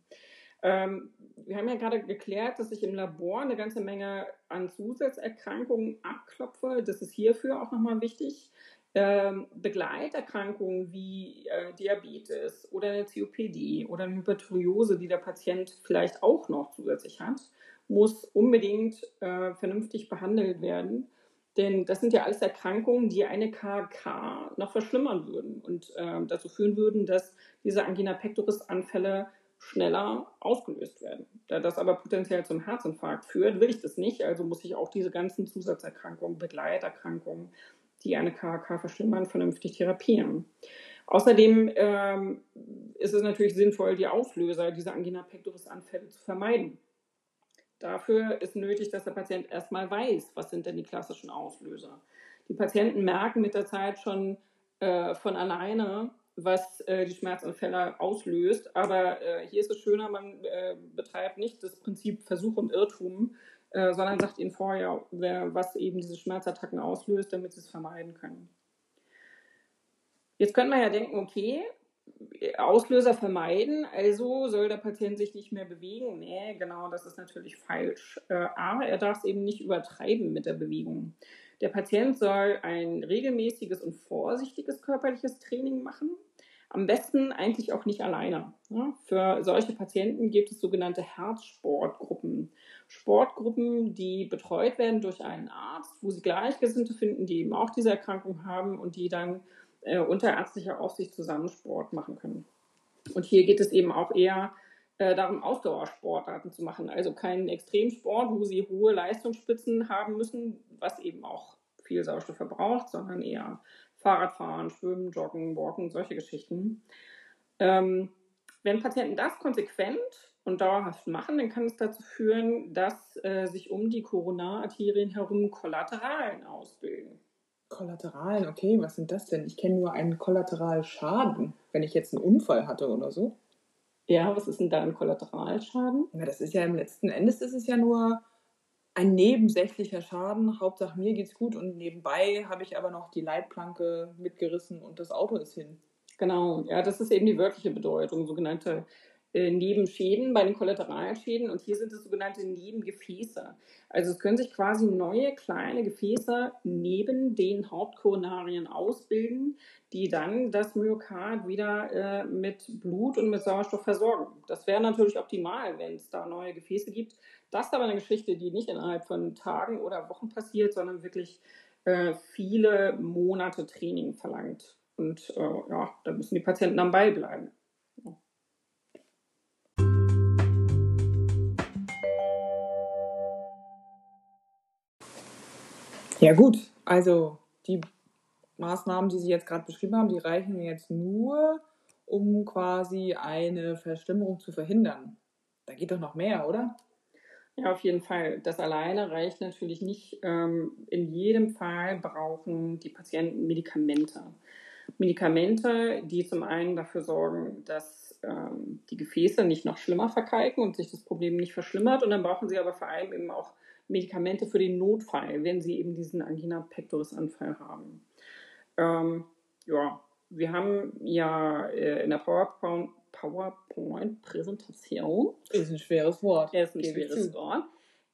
Ähm, wir haben ja gerade geklärt, dass ich im Labor eine ganze Menge an Zusatzerkrankungen abklopfe. Das ist hierfür auch nochmal wichtig. Ähm, Begleiterkrankungen wie äh, Diabetes oder eine COPD oder eine Hyperthyreose, die der Patient vielleicht auch noch zusätzlich hat, muss unbedingt äh, vernünftig behandelt werden. Denn das sind ja alles Erkrankungen, die eine KK noch verschlimmern würden und äh, dazu führen würden, dass diese Angina pectoris Anfälle schneller ausgelöst werden. Da das aber potenziell zum Herzinfarkt führt, will ich das nicht. Also muss ich auch diese ganzen Zusatzerkrankungen, Begleiterkrankungen, die eine KK verschlimmern, vernünftig therapieren. Außerdem ähm, ist es natürlich sinnvoll, die Auslöser dieser Angina pectoris Anfälle zu vermeiden. Dafür ist nötig, dass der Patient erstmal weiß, was sind denn die klassischen Auslöser. Die Patienten merken mit der Zeit schon äh, von alleine, was äh, die Schmerzanfälle auslöst. Aber äh, hier ist es schöner, man äh, betreibt nicht das Prinzip Versuch und Irrtum, äh, sondern sagt ihnen vorher, was eben diese Schmerzattacken auslöst, damit sie es vermeiden können. Jetzt könnte man ja denken, okay, Auslöser vermeiden, also soll der Patient sich nicht mehr bewegen. Nee, genau, das ist natürlich falsch. Äh, aber er darf es eben nicht übertreiben mit der Bewegung. Der Patient soll ein regelmäßiges und vorsichtiges körperliches Training machen. Am besten eigentlich auch nicht alleine. Für solche Patienten gibt es sogenannte Herzsportgruppen. Sportgruppen, die betreut werden durch einen Arzt, wo sie Gleichgesinnte finden, die eben auch diese Erkrankung haben und die dann äh, unter ärztlicher Aufsicht zusammen Sport machen können. Und hier geht es eben auch eher äh, darum, Ausdauersportarten zu machen. Also keinen Extremsport, wo sie hohe Leistungsspitzen haben müssen, was eben auch viel Sauerstoff verbraucht, sondern eher Fahrradfahren, Schwimmen, Joggen, Walken, solche Geschichten. Ähm, wenn Patienten das konsequent und dauerhaft machen, dann kann es dazu führen, dass äh, sich um die Koronararterien herum Kollateralen ausbilden. Kollateralen, okay, was sind das denn? Ich kenne nur einen Kollateralschaden, wenn ich jetzt einen Unfall hatte oder so. Ja, was ist denn da ein Kollateralschaden? Ja, das ist ja im letzten Endes ist es ja nur ein nebensächlicher Schaden. Hauptsache mir geht's gut und nebenbei habe ich aber noch die Leitplanke mitgerissen und das Auto ist hin. Genau, ja, das ist eben die wörtliche Bedeutung, sogenannte Nebenschäden, bei den Kollateralschäden. Und hier sind es sogenannte Nebengefäße. Also es können sich quasi neue kleine Gefäße neben den Hauptkoronarien ausbilden, die dann das Myokard wieder äh, mit Blut und mit Sauerstoff versorgen. Das wäre natürlich optimal, wenn es da neue Gefäße gibt. Das ist aber eine Geschichte, die nicht innerhalb von Tagen oder Wochen passiert, sondern wirklich äh, viele Monate Training verlangt. Und äh, ja, da müssen die Patienten am Ball bleiben. Ja gut, also die Maßnahmen, die Sie jetzt gerade beschrieben haben, die reichen jetzt nur, um quasi eine Verschlimmerung zu verhindern. Da geht doch noch mehr, oder? Ja, auf jeden Fall. Das alleine reicht natürlich nicht. Ähm, in jedem Fall brauchen die Patienten Medikamente. Medikamente, die zum einen dafür sorgen, dass ähm, die Gefäße nicht noch schlimmer verkalken und sich das Problem nicht verschlimmert. Und dann brauchen sie aber vor allem eben auch Medikamente für den Notfall, wenn sie eben diesen Angina pectoris Anfall haben. Ähm, ja, wir haben ja äh, in der PowerPoint, PowerPoint-Präsentation. Ist ein schweres Wort. Ist ein schweres Wort.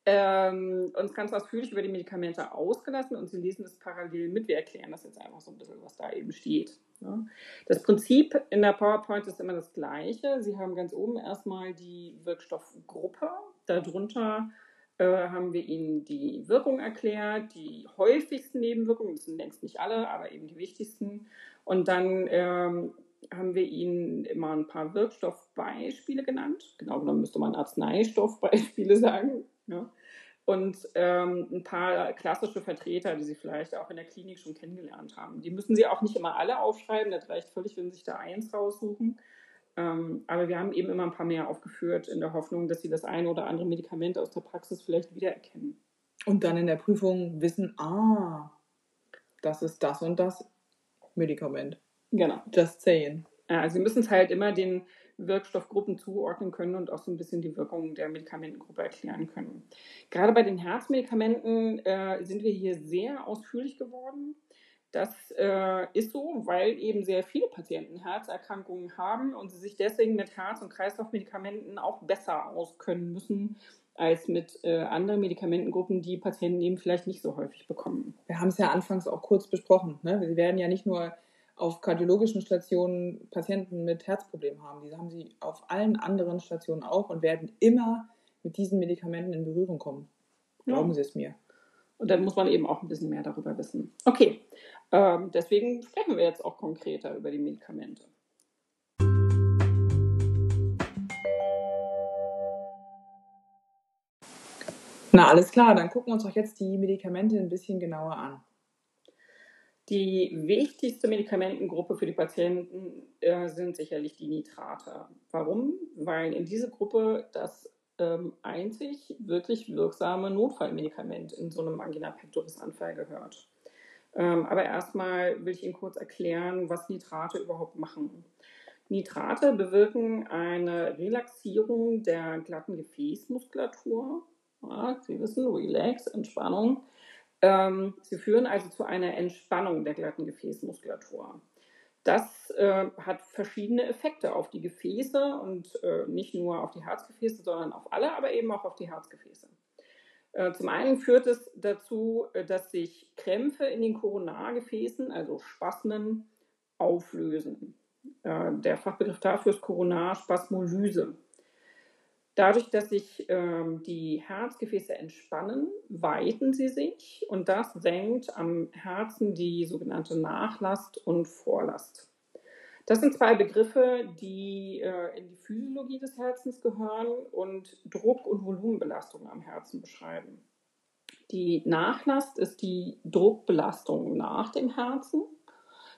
Ähm, uns ganz ausführlich über die Medikamente ausgelassen und Sie lesen das parallel mit. Wir erklären das jetzt einfach so ein bisschen, was da eben steht. Ja. Das Prinzip in der PowerPoint ist immer das gleiche. Sie haben ganz oben erstmal die Wirkstoffgruppe. Darunter haben wir Ihnen die Wirkung erklärt, die häufigsten Nebenwirkungen, das sind längst nicht alle, aber eben die wichtigsten. Und dann ähm, haben wir Ihnen immer ein paar Wirkstoffbeispiele genannt. Genau genommen müsste man Arzneistoffbeispiele *laughs* sagen. Ja. Und ähm, ein paar klassische Vertreter, die Sie vielleicht auch in der Klinik schon kennengelernt haben. Die müssen Sie auch nicht immer alle aufschreiben, das reicht völlig, wenn Sie sich da eins raussuchen. Ähm, aber wir haben eben immer ein paar mehr aufgeführt, in der Hoffnung, dass Sie das eine oder andere Medikament aus der Praxis vielleicht wiedererkennen. Und dann in der Prüfung wissen, ah, das ist das und das Medikament. Genau. Just saying. Ja, also Sie müssen es halt immer den Wirkstoffgruppen zuordnen können und auch so ein bisschen die Wirkung der Medikamentengruppe erklären können. Gerade bei den Herzmedikamenten äh, sind wir hier sehr ausführlich geworden. Das äh, ist so, weil eben sehr viele Patienten Herzerkrankungen haben und sie sich deswegen mit Herz- und Kreislaufmedikamenten auch besser auskennen müssen als mit äh, anderen Medikamentengruppen, die Patienten eben vielleicht nicht so häufig bekommen. Wir haben es ja anfangs auch kurz besprochen. Ne? Sie werden ja nicht nur auf kardiologischen Stationen Patienten mit Herzproblemen haben. Diese haben sie auf allen anderen Stationen auch und werden immer mit diesen Medikamenten in Berührung kommen. Glauben ja. Sie es mir. Und dann muss man eben auch ein bisschen mehr darüber wissen. Okay, ähm, deswegen sprechen wir jetzt auch konkreter über die Medikamente. Na, alles klar, dann gucken wir uns doch jetzt die Medikamente ein bisschen genauer an. Die wichtigste Medikamentengruppe für die Patienten äh, sind sicherlich die Nitrate. Warum? Weil in diese Gruppe das ähm, einzig wirklich wirksame Notfallmedikament in so einem Angina pectoris Anfall gehört. Ähm, aber erstmal will ich Ihnen kurz erklären, was Nitrate überhaupt machen. Nitrate bewirken eine Relaxierung der glatten Gefäßmuskulatur. Ja, Sie wissen, Relax, Entspannung ähm, sie führen also zu einer Entspannung der glatten Gefäßmuskulatur. Das äh, hat verschiedene Effekte auf die Gefäße und äh, nicht nur auf die Herzgefäße, sondern auf alle, aber eben auch auf die Herzgefäße. Äh, zum einen führt es dazu, äh, dass sich Krämpfe in den Koronargefäßen, also Spasmen, auflösen. Äh, der Fachbegriff dafür ist Koronarspasmolyse. Dadurch, dass sich ähm, die Herzgefäße entspannen, weiten sie sich und das senkt am Herzen die sogenannte Nachlast und Vorlast. Das sind zwei Begriffe, die äh, in die Physiologie des Herzens gehören und Druck- und Volumenbelastung am Herzen beschreiben. Die Nachlast ist die Druckbelastung nach dem Herzen.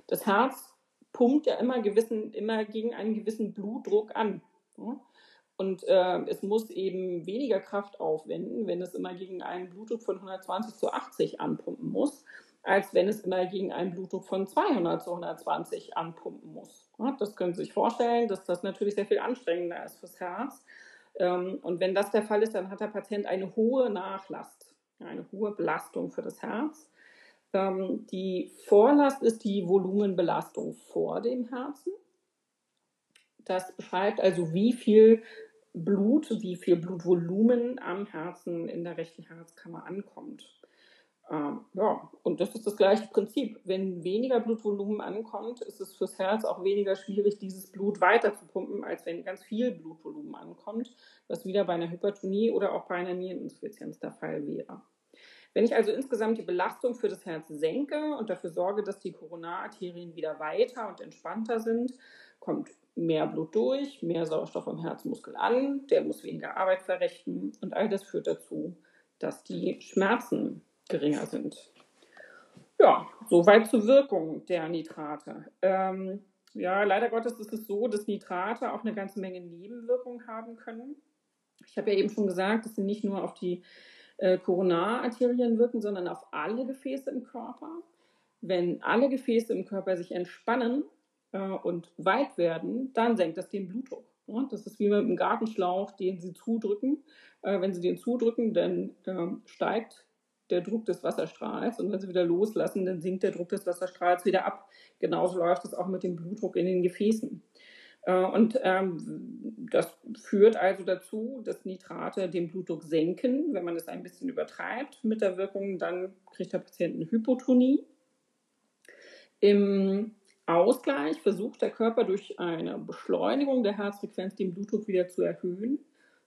Das Herz pumpt ja immer, gewissen, immer gegen einen gewissen Blutdruck an. Ja? Und äh, es muss eben weniger Kraft aufwenden, wenn es immer gegen einen Blutdruck von 120 zu 80 anpumpen muss, als wenn es immer gegen einen Blutdruck von 200 zu 120 anpumpen muss. Ja, das können Sie sich vorstellen, dass das natürlich sehr viel anstrengender ist fürs Herz. Ähm, und wenn das der Fall ist, dann hat der Patient eine hohe Nachlast, eine hohe Belastung für das Herz. Ähm, die Vorlast ist die Volumenbelastung vor dem Herzen. Das beschreibt also, wie viel Blut, wie viel Blutvolumen am Herzen in der rechten Herzkammer ankommt. Ähm, ja, und das ist das gleiche Prinzip. Wenn weniger Blutvolumen ankommt, ist es fürs Herz auch weniger schwierig, dieses Blut weiter zu pumpen, als wenn ganz viel Blutvolumen ankommt, was wieder bei einer Hypertonie oder auch bei einer Niereninsuffizienz der Fall wäre. Wenn ich also insgesamt die Belastung für das Herz senke und dafür sorge, dass die Koronararterien wieder weiter und entspannter sind, kommt mehr Blut durch, mehr Sauerstoff am Herzmuskel an, der muss weniger Arbeit verrichten und all das führt dazu, dass die Schmerzen geringer sind. Ja, soweit zur Wirkung der Nitrate. Ähm, ja, leider Gottes ist es so, dass Nitrate auch eine ganze Menge Nebenwirkungen haben können. Ich habe ja eben schon gesagt, dass sie nicht nur auf die äh, Koronararterien wirken, sondern auf alle Gefäße im Körper. Wenn alle Gefäße im Körper sich entspannen, und weit werden, dann senkt das den Blutdruck. Das ist wie mit einem Gartenschlauch, den Sie zudrücken. Äh, wenn Sie den zudrücken, dann äh, steigt der Druck des Wasserstrahls und wenn sie wieder loslassen, dann sinkt der Druck des Wasserstrahls wieder ab. Genauso läuft es auch mit dem Blutdruck in den Gefäßen. Äh, und ähm, das führt also dazu, dass Nitrate den Blutdruck senken. Wenn man es ein bisschen übertreibt mit der Wirkung, dann kriegt der Patient eine Hypotonie. Im Ausgleich versucht der Körper durch eine Beschleunigung der Herzfrequenz den Blutdruck wieder zu erhöhen.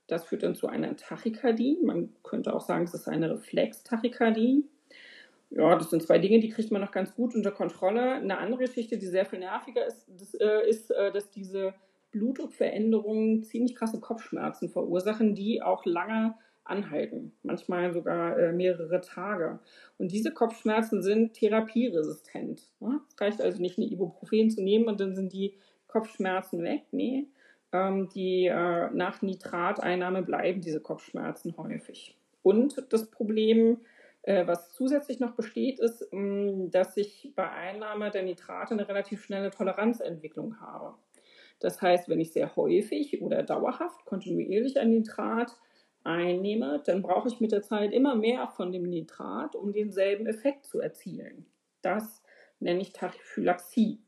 Das führt dann zu einer Tachykardie. Man könnte auch sagen, es ist eine Reflex-Tachykardie. Ja, das sind zwei Dinge, die kriegt man noch ganz gut unter Kontrolle. Eine andere Geschichte, die sehr viel nerviger ist, das, äh, ist, äh, dass diese Blutdruckveränderungen ziemlich krasse Kopfschmerzen verursachen, die auch lange anhalten, manchmal sogar äh, mehrere Tage. Und diese Kopfschmerzen sind therapieresistent. Ne? Es reicht also nicht, eine Ibuprofen zu nehmen und dann sind die Kopfschmerzen weg. Nee, ähm, die äh, nach Nitrateinnahme bleiben diese Kopfschmerzen häufig. Und das Problem, äh, was zusätzlich noch besteht, ist, mh, mm, dass ich bei Einnahme der Nitrate eine relativ schnelle Toleranzentwicklung habe. Das heißt, wenn ich sehr häufig oder dauerhaft kontinuierlich ein Nitrat einnehme, dann brauche ich mit der Zeit immer mehr von dem Nitrat, um denselben Effekt zu erzielen. Das nenne ich Tachyphylaxie.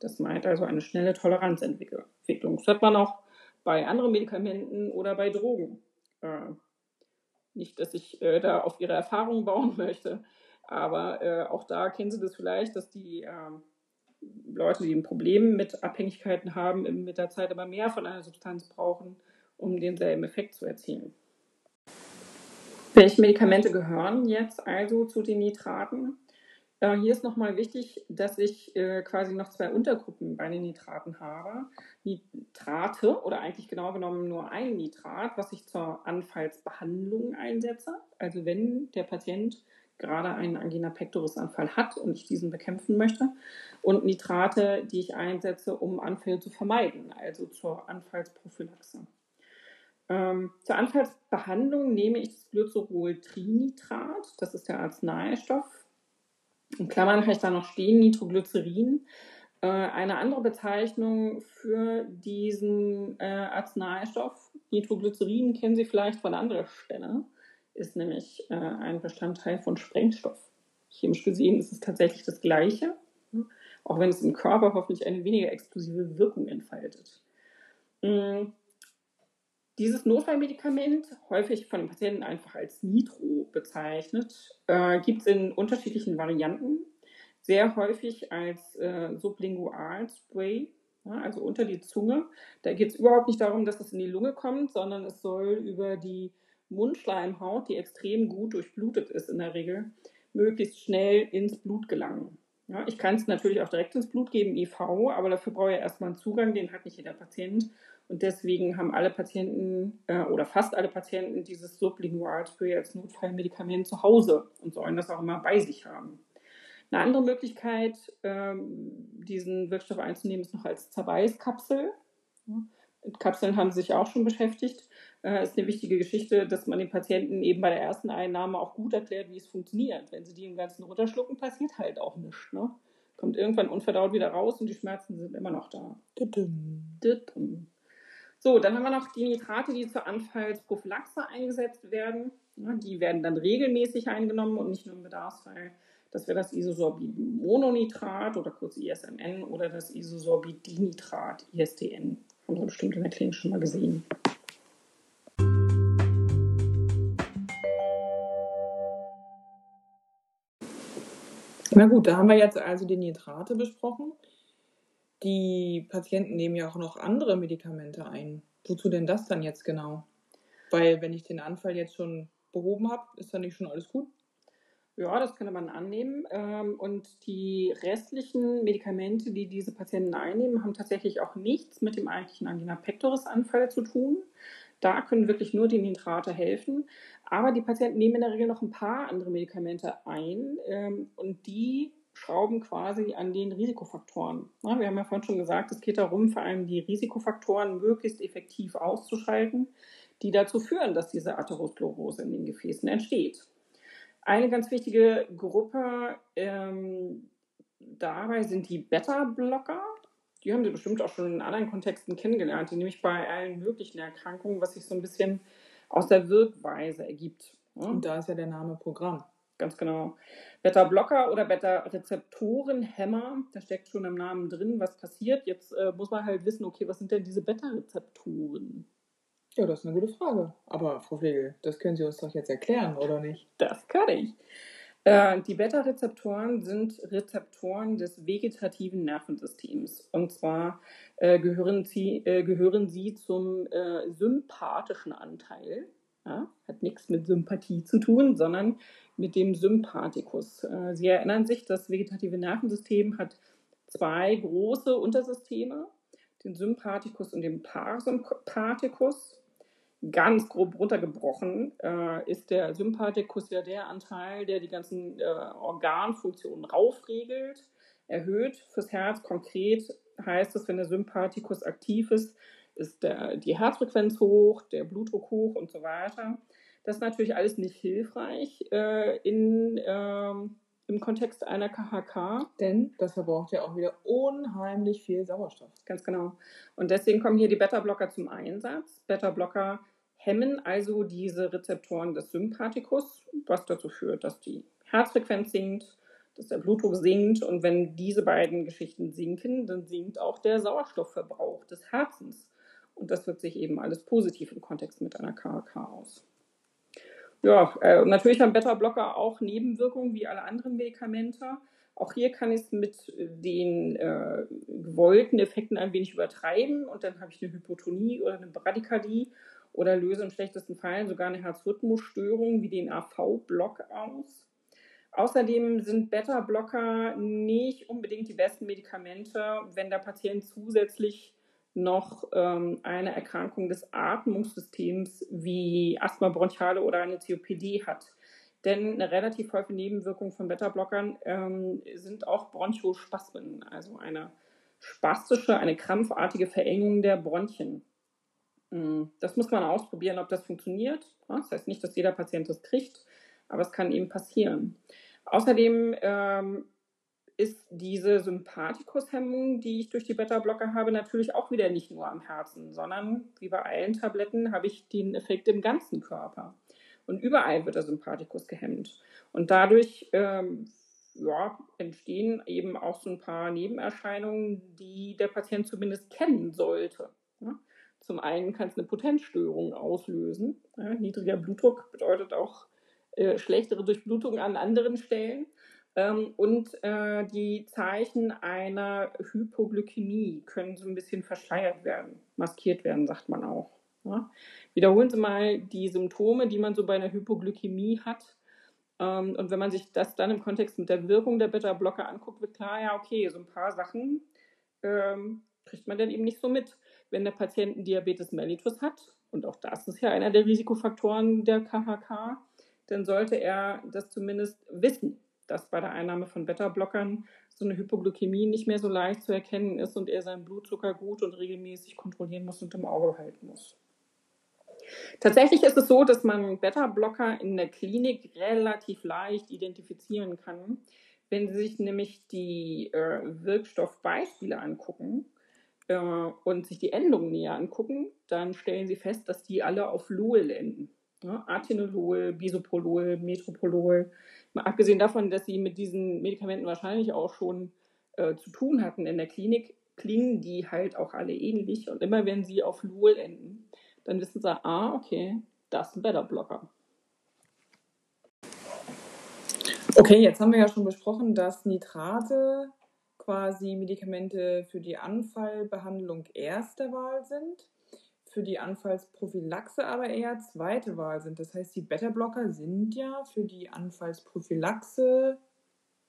Das meint also eine schnelle Toleranzentwicklung. Das hat man auch bei anderen Medikamenten oder bei Drogen. Äh, nicht, dass ich äh, da auf ihre Erfahrungen bauen *laughs* möchte, aber äh, auch da kennen Sie das vielleicht, dass die ähm, Leute, die ein Problem mit Abhängigkeiten haben, mit der Zeit immer mehr von einer Substanz brauchen, um denselben Effekt zu erzielen. Welche Medikamente gehören jetzt also zu den Nitraten? Äh, hier ist nochmal wichtig, dass ich äh, quasi noch zwei Untergruppen bei den Nitraten habe. Nitrate oder eigentlich genau genommen nur ein Nitrat, was ich zur Anfallsbehandlung einsetze. Also wenn der Patient gerade einen Angina pectoris Anfall hat und ich diesen bekämpfen möchte. Und Nitrate, die ich einsetze, um Anfälle zu vermeiden, also zur Anfallsprophylaxe. Ähm, zur Anfallsbehandlung nehme ich das Glycerol-Trinitrat, das ist der Arzneistoff, in Klammern habe ich da noch stehen, Nitroglycerin. Äh, eine andere Bezeichnung für diesen äh, Arzneistoff, Nitroglycerin kennen Sie vielleicht von anderer Stelle, ist nämlich äh, ein Bestandteil von Sprengstoff. Chemisch gesehen ist es tatsächlich das Gleiche, auch wenn es im Körper hoffentlich eine weniger explosive Wirkung entfaltet. Mm, dieses Notfallmedikament, häufig von den Patienten einfach als Nitro bezeichnet, äh, gibt es in unterschiedlichen Varianten. Sehr häufig als äh, Sublingualspray, ja, also unter die Zunge. Da geht es überhaupt nicht darum, dass es in die Lunge kommt, sondern es soll über die Mundschleimhaut, die extrem gut durchblutet ist in der Regel, möglichst schnell ins Blut gelangen. Ja, ich kann es natürlich auch direkt ins Blut geben, IV, aber dafür brauche ich erstmal einen Zugang, den hat nicht jeder Patient. Und deswegen haben alle Patienten äh, oder fast alle Patienten dieses Sublingualspray als Notfallmedikament zu Hause und sollen das auch immer bei sich haben. Eine andere Möglichkeit, ähm, diesen Wirkstoff einzunehmen, ist noch als Zerweißkapsel. Mit Kapseln haben sie sich auch schon beschäftigt. Äh, ist eine wichtige Geschichte, dass man den Patienten eben bei der ersten Einnahme auch gut erklärt, wie es funktioniert. Wenn sie die im Ganzen runterschlucken, passiert halt auch nichts. Ne? Kommt irgendwann unverdaut wieder raus und die Schmerzen sind immer noch da. So, dann haben wir noch die Nitrate, die zur Anfallsprophylaxe eingesetzt werden. Die werden dann regelmäßig eingenommen und nicht nur im Bedarfsfall. Das wäre das Isosorbid-Mononitrat oder kurz ISMN oder das Isosorbid-Dinitrat, ISDN. Haben wir bestimmt in der Klinik schon mal gesehen. Na gut, da haben wir jetzt also die Nitrate besprochen die Patienten nehmen ja auch noch andere Medikamente ein. Wozu denn das dann jetzt genau? Weil wenn ich den Anfall jetzt schon behoben habe, ist dann nicht schon alles gut? Ja, das könnte man annehmen. Ähm, und die restlichen Medikamente, die diese Patienten einnehmen, haben tatsächlich auch nichts mit dem eigentlichen Angina pectoris Anfall zu tun. Da können wirklich nur die Nitrate helfen. Aber die Patienten nehmen in der Regel noch ein paar andere Medikamente ein ähm, und die schrauben quasi an den Risikofaktoren. Ja, wir haben ja vorhin schon gesagt, es geht darum, vor allem die Risikofaktoren möglichst effektiv auszuschalten, die dazu führen, dass diese Atherosklerose in den Gefäßen entsteht. Eine ganz wichtige Gruppe ähm, dabei sind die Beta-Blocker. Die haben Sie bestimmt auch schon in anderen Kontexten kennengelernt, die nämlich bei allen möglichen Erkrankungen, was sich so ein bisschen aus der Wirkweise ergibt. Und da ist ja der Name Programm. Ganz genau. Beta-Blocker oder Beta-Rezeptorenhemmer, da steckt schon im Namen drin, was passiert. Jetzt äh, muss man halt wissen, okay, was sind denn diese Beta-Rezeptoren? Ja, das ist eine gute Frage. Aber Frau Flegel, das können Sie uns doch jetzt erklären, oder nicht? Das kann ich. Äh, die Beta-Rezeptoren sind Rezeptoren des vegetativen Nervensystems. Und zwar äh, gehören, sie, äh, gehören sie zum äh, sympathischen Anteil. Ja, hat nichts mit Sympathie zu tun, sondern mit dem Sympathikus. Äh, sie erinnern sich, das vegetative Nervensystem hat zwei große Untersysteme, den Sympathikus und den Parasympathikus ganz grob runtergebrochen, äh, ist der Sympathikus ja der Anteil, der die ganzen äh, Organfunktionen raufregelt, erhöht fürs Herz. Konkret heißt es, wenn der Sympathikus aktiv ist, ist der, die Herzfrequenz hoch, der Blutdruck hoch und so weiter. Das ist natürlich alles nicht hilfreich äh, in, ähm, im Kontext einer KHK. Denn das verbraucht ja auch wieder unheimlich viel Sauerstoff. Ganz genau. Und deswegen kommen hier die Beta-Blocker zum Einsatz. Beta-Blocker hemmen also diese Rezeptoren des Sympathikus, was dazu führt, dass die Herzfrequenz sinkt, dass der Blutdruck sinkt und wenn diese beiden Geschichten sinken, dann sinkt auch der Sauerstoffverbrauch des Herzens. Und das wirkt sich eben alles positiv im Kontext mit einer KHK aus. Ja, äh, natürlich haben Beta-Blocker auch Nebenwirkungen wie alle anderen Medikamente. Auch hier kann ich es mit den äh, gewollten Effekten ein wenig übertreiben und dann habe ich eine Hypotonie oder eine Bradykardie oder löse im schlechtesten Fall sogar eine Herzrhythmusstörung wie den AV-Block aus. Außerdem sind Beta-Blocker nicht unbedingt die besten Medikamente, wenn der Patient zusätzlich noch ähm, eine Erkrankung des Atmungssystems wie Asthma bronchiale oder eine COPD hat. Denn eine relativ häufige Nebenwirkung von Beta-Blockern ähm, sind auch Bronchospasmen, also eine spastische, eine krampfartige Verengung der Bronchien. Hm, das muss man ausprobieren, ob das funktioniert. Das heißt nicht, dass jeder Patient das kriegt, aber es kann eben passieren. Außerdem ähm, ist diese Sympathikushemmung, die ich durch die Beta-Blocker habe, natürlich auch wieder nicht nur am Herzen, sondern wie bei allen Tabletten habe ich den Effekt im ganzen Körper. Und überall wird der Sympathikus gehemmt. Und dadurch ähm, ja, entstehen eben auch so ein paar Nebenerscheinungen, die der Patient zumindest kennen sollte. Ja? Zum einen kann es eine Potenzstörung auslösen. Ja, niedriger Blutdruck bedeutet auch äh, schlechtere Durchblutung an anderen Stellen. Ähm, und äh, die Zeichen einer Hypoglykämie können so ein bisschen verschleiert werden, maskiert werden, sagt man auch. Ja? Wiederholen Sie mal die Symptome, die man so bei einer Hypoglykämie hat. Ähm, und wenn man sich das dann im Kontext mit der Wirkung der Beta-Blocker anguckt, wird klar, ja, okay, so ein paar Sachen ähm, kriegt man dann eben nicht so mit wenn der Patient einen Diabetes mellitus hat, und auch das ist ja einer der Risikofaktoren der KHK, dann sollte er das zumindest wissen, dass bei der Einnahme von Beta-Blockern so eine Hypoglykämie nicht mehr so leicht zu erkennen ist und er seinen Blutzucker gut und regelmäßig kontrollieren muss und im Auge halten muss. Tatsächlich ist es so, dass man Beta-Blocker in der Klinik relativ leicht identifizieren kann. Wenn Sie sich nämlich die äh, Wirkstoffbeispiele angucken, äh, und sich die Endungen näher angucken, dann stellen sie fest, dass die alle auf Lol enden. Ja, Atenolol, Bisoprolol, Metropolol. Mal abgesehen davon, dass sie mit diesen Medikamenten wahrscheinlich auch schon äh, zu tun hatten in der Klinik, klingen die halt auch alle ähnlich. Und immer wenn sie auf Lol enden, dann wissen sie, ah, okay, das ist ein Beta-Blocker. Okay, jetzt haben wir ja schon besprochen, dass Nitrate quasi Medikamente für die Anfallbehandlung erste Wahl sind, für die Anfallsprophylaxe aber eher zweite Wahl sind. Das heißt, die Beta-Blocker sind ja für die Anfallsprophylaxe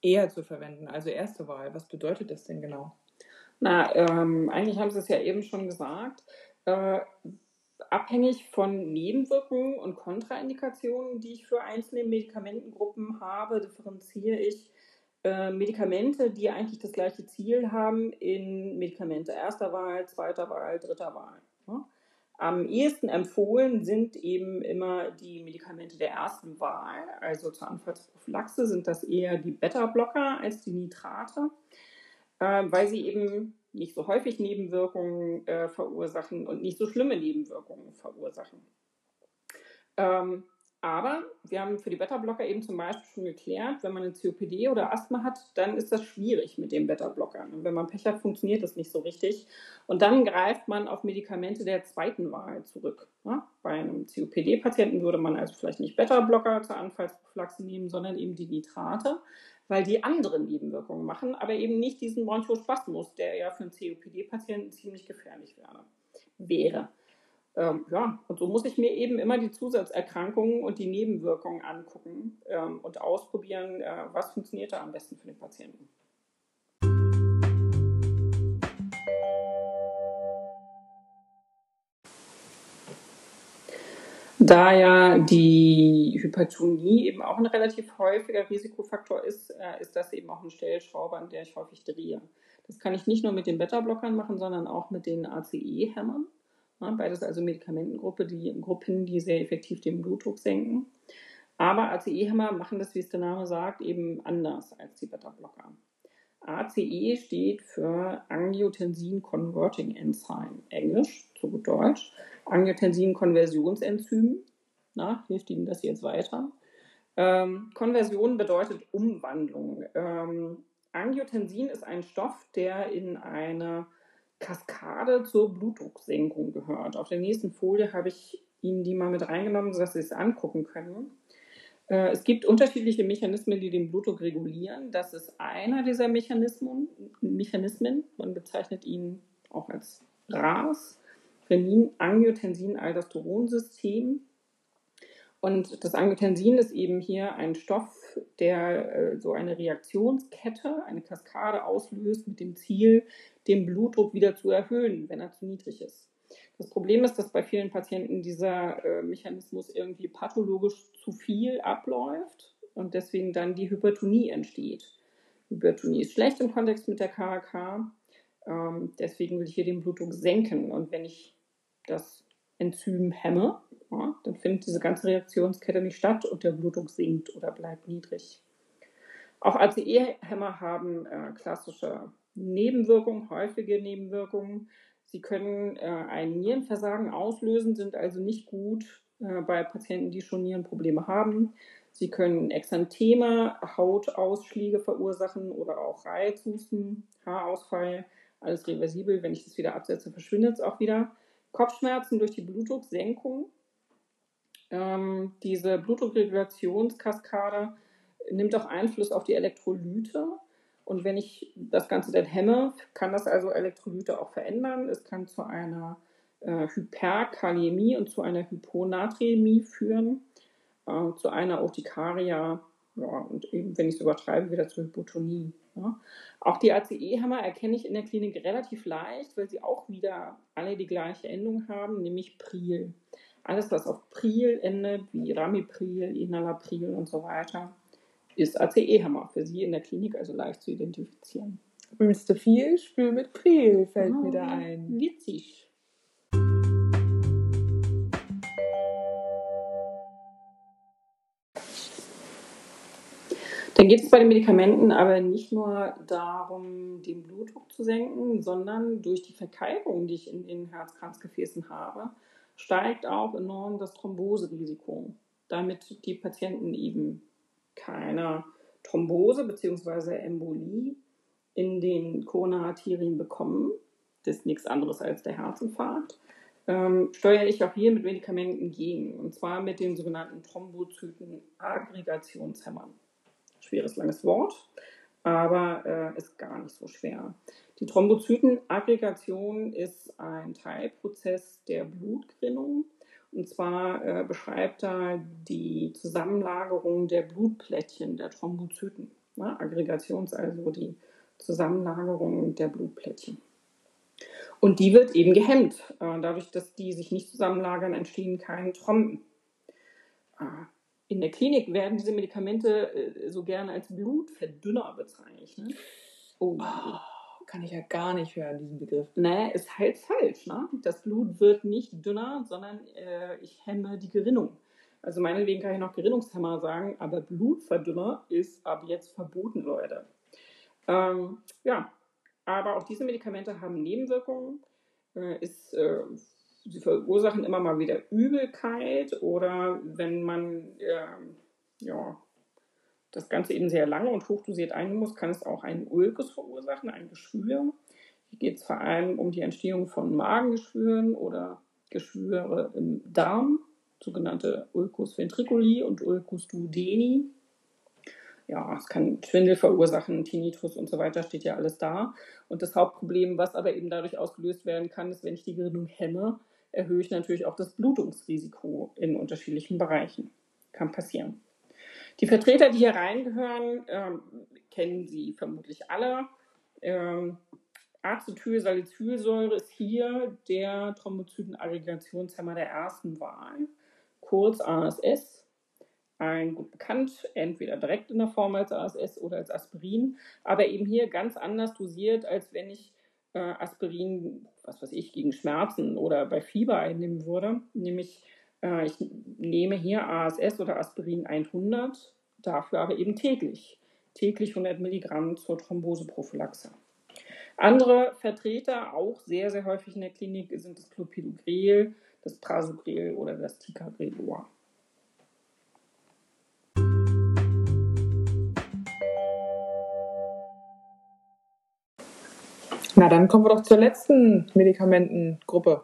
eher zu verwenden, also erste Wahl. Was bedeutet das denn genau? Na, ähm, eigentlich haben Sie es ja eben schon gesagt. Äh, abhängig von Nebenwirkungen und Kontraindikationen, die ich für einzelne Medikamentengruppen habe, differenziere ich äh, Medikamente, die eigentlich das gleiche Ziel haben, in Medikamente erster Wahl, zweiter Wahl, dritter Wahl. Am ehesten empfohlen sind eben immer die Medikamente der ersten Wahl. Also zur Anfallsprophylaxe sind das eher die Beta-Blocker als die Nitrate, äh, weil sie eben nicht so häufig Nebenwirkungen äh, verursachen und nicht so schlimme Nebenwirkungen verursachen. Ähm, aber wir haben für die Beta-Blocker eben zum Beispiel schon geklärt, wenn man eine COPD oder Asthma hat, dann ist das schwierig mit den Beta-Blockern. Wenn man Pech hat, funktioniert das nicht so richtig. Und dann greift man auf Medikamente der zweiten Wahl zurück. Ja? Bei einem COPD-Patienten würde man also vielleicht nicht Beta-Blocker zur Anfallsprophylaxe nehmen, sondern eben die Nitrate, weil die andere Nebenwirkungen machen, aber eben nicht diesen Bronchospasmus, der ja für einen COPD-Patienten ziemlich gefährlich wäre. Ähm, ja, und so muss ich mir eben immer die Zusatzerkrankungen und die Nebenwirkungen angucken ähm, und ausprobieren, äh, was funktioniert da am besten für den Patienten. Da ja die Hypertonie eben auch ein relativ häufiger Risikofaktor ist, äh, ist das eben auch ein Stellschrauber, an der ich häufig drehe. Das kann ich nicht nur mit den Beta-Blockern machen, sondern auch mit den ACE-Hämmern. Beides also Medikamentengruppe, die Gruppen, die sehr effektiv den Blutdruck senken. Aber ACE-Hämmer machen das, wie es der Name sagt, eben anders als die Beta-Blocker. ACE steht für Angiotensin Converting Enzyme, Englisch, zu gut Deutsch. Angiotensin Konversionsenzym. Na, hilft Ihnen das jetzt weiter? Ähm, Konversion bedeutet Umwandlung. Ähm, Angiotensin ist ein Stoff, der in eine Kaskade zur Blutdrucksenkung gehört. Auf der nächsten Folie habe ich Ihnen die mal mit reingenommen, sodass Sie es angucken können. Äh, es gibt unterschiedliche Mechanismen, die den Blutdruck regulieren. Das ist einer dieser Mechanismen. Mechanismen. Man bezeichnet ihn auch als RAS, Renin-Angiotensin-Aldosteron-System. Und das Angiotensin ist eben hier ein Stoff, der äh, so eine Reaktionskette, eine Kaskade auslöst mit dem Ziel, den Blutdruck wieder zu erhöhen, wenn er zu niedrig ist. Das Problem ist, dass bei vielen Patienten dieser äh, Mechanismus irgendwie pathologisch zu viel abläuft und deswegen dann die Hypertonie entsteht. Hypertonie ist schlecht im Kontext mit der KHK, ähm, deswegen will ich hier den Blutdruck senken. Und wenn ich das Enzym hemme, ja, dann findet diese ganze Reaktionskette nicht statt und der Blutdruck sinkt oder bleibt niedrig. Auch ACE-Hämmer haben äh, klassische Nebenwirkungen, häufige Nebenwirkungen. Sie können äh, ein Nierenversagen auslösen, sind also nicht gut äh, bei Patienten, die schon Nierenprobleme haben. Sie können Exantheme, Hautausschläge verursachen oder auch Reizhusten, Haarausfall, alles reversibel. Wenn ich das wieder absetze, verschwindet es auch wieder. Kopfschmerzen durch die Blutdrucksenkung. Ähm, diese Blutdruckregulationskaskade nimmt auch Einfluss auf die Elektrolyte. Und wenn ich das Ganze dann hemme, kann das also Elektrolyte auch verändern. Es kann zu einer äh, Hyperkaliämie und zu einer Hyponatremie führen, äh, zu einer Urtikaria ja, und eben, wenn ich es übertreibe, wieder zur Hypotonie. Ja. Auch die ACE-Hammer erkenne ich in der Klinik relativ leicht, weil sie auch wieder alle die gleiche Endung haben, nämlich Pril. Alles, was auf Pril endet, wie Ramipril, Enalapril und so weiter, ist ACE-Hammer für Sie in der Klinik also leicht zu identifizieren. Mr. Viel Spül mit Pril fällt oh, mir da ein. Witzig. Dann geht es bei den Medikamenten aber nicht nur darum, den Blutdruck zu senken, sondern durch die Verkalkung, die ich in den Herzkranzgefäßen habe, steigt auch enorm das Thromboserisiko, damit die Patienten eben keine Thrombose bzw. Embolie in den Koronararterien bekommen. Das ist nichts anderes als der Herzinfarkt. Ähm, steuere ich auch hier mit Medikamenten gegen, und zwar mit den sogenannten Thrombozyten-Aggregationshämmern schweres, langes Wort, aber äh, ist gar nicht so schwer. Die Thrombozytenaggregation ist ein Teilprozess der Blutgerinnung. Und zwar äh, beschreibt er die Zusammenlagerung der Blutplättchen der Thrombozyten. Ja, Aggregations, also die Zusammenlagerung der Blutplättchen. Und die wird eben gehemmt. Äh, dadurch, dass die sich nicht zusammenlagern, entstehen keine Tromben. In der Klinik werden diese Medikamente äh, so gerne als Blutverdünner bezeichnet. Oh. oh. Kann ich ja gar nicht hören, diesen Begriff. Nee, ist halt falsch. Ne? Das Blut wird nicht dünner, sondern äh, ich hemme die Gerinnung. Also meinetwegen kann ich noch Gerinnungshemmer sagen, aber Blutverdünner ist ab jetzt verboten, Leute. Ähm, ja, aber auch diese Medikamente haben Nebenwirkungen. Äh, ist äh, sie verursachen immer mal wieder Übelkeit oder wenn man äh, ja, das Ganze eben sehr lange und hochdosiert einnehmen muss, kann es auch einen Ulkus verursachen, ein Geschwür. Hier geht es vor allem um die Entstehung von Magengeschwüren oder Geschwüre im Darm, sogenannte Ulcus ventriculi und Ulcus duodeni. Ja, es kann Schwindel verursachen, Tinnitus und so weiter, steht ja alles da. Und das Hauptproblem, was aber eben dadurch ausgelöst werden kann, ist, wenn ich die Gerinnung hemme, erhöhe ich natürlich auch das Blutungsrisiko in unterschiedlichen Bereichen. Kann passieren. Die Vertreter, die hier reingehören, ähm, kennen Sie vermutlich alle. Ähm, Acetylsalicylsäure ist hier der Thrombozytenaggregationshemmer der ersten Wahl, kurz ASS. Ein gut bekannt, entweder direkt in der Form als ASS oder als Aspirin, aber eben hier ganz anders dosiert, als wenn ich äh, Aspirin, was weiß ich, gegen Schmerzen oder bei Fieber einnehmen würde. Nämlich, äh, ich nehme hier ASS oder Aspirin 100, dafür aber eben täglich. Täglich 100 Milligramm zur Thromboseprophylaxe. Andere Vertreter, auch sehr, sehr häufig in der Klinik, sind das Clopidogrel, das Prasugrel oder das Ticagrelor. Na, dann kommen wir doch zur letzten Medikamentengruppe.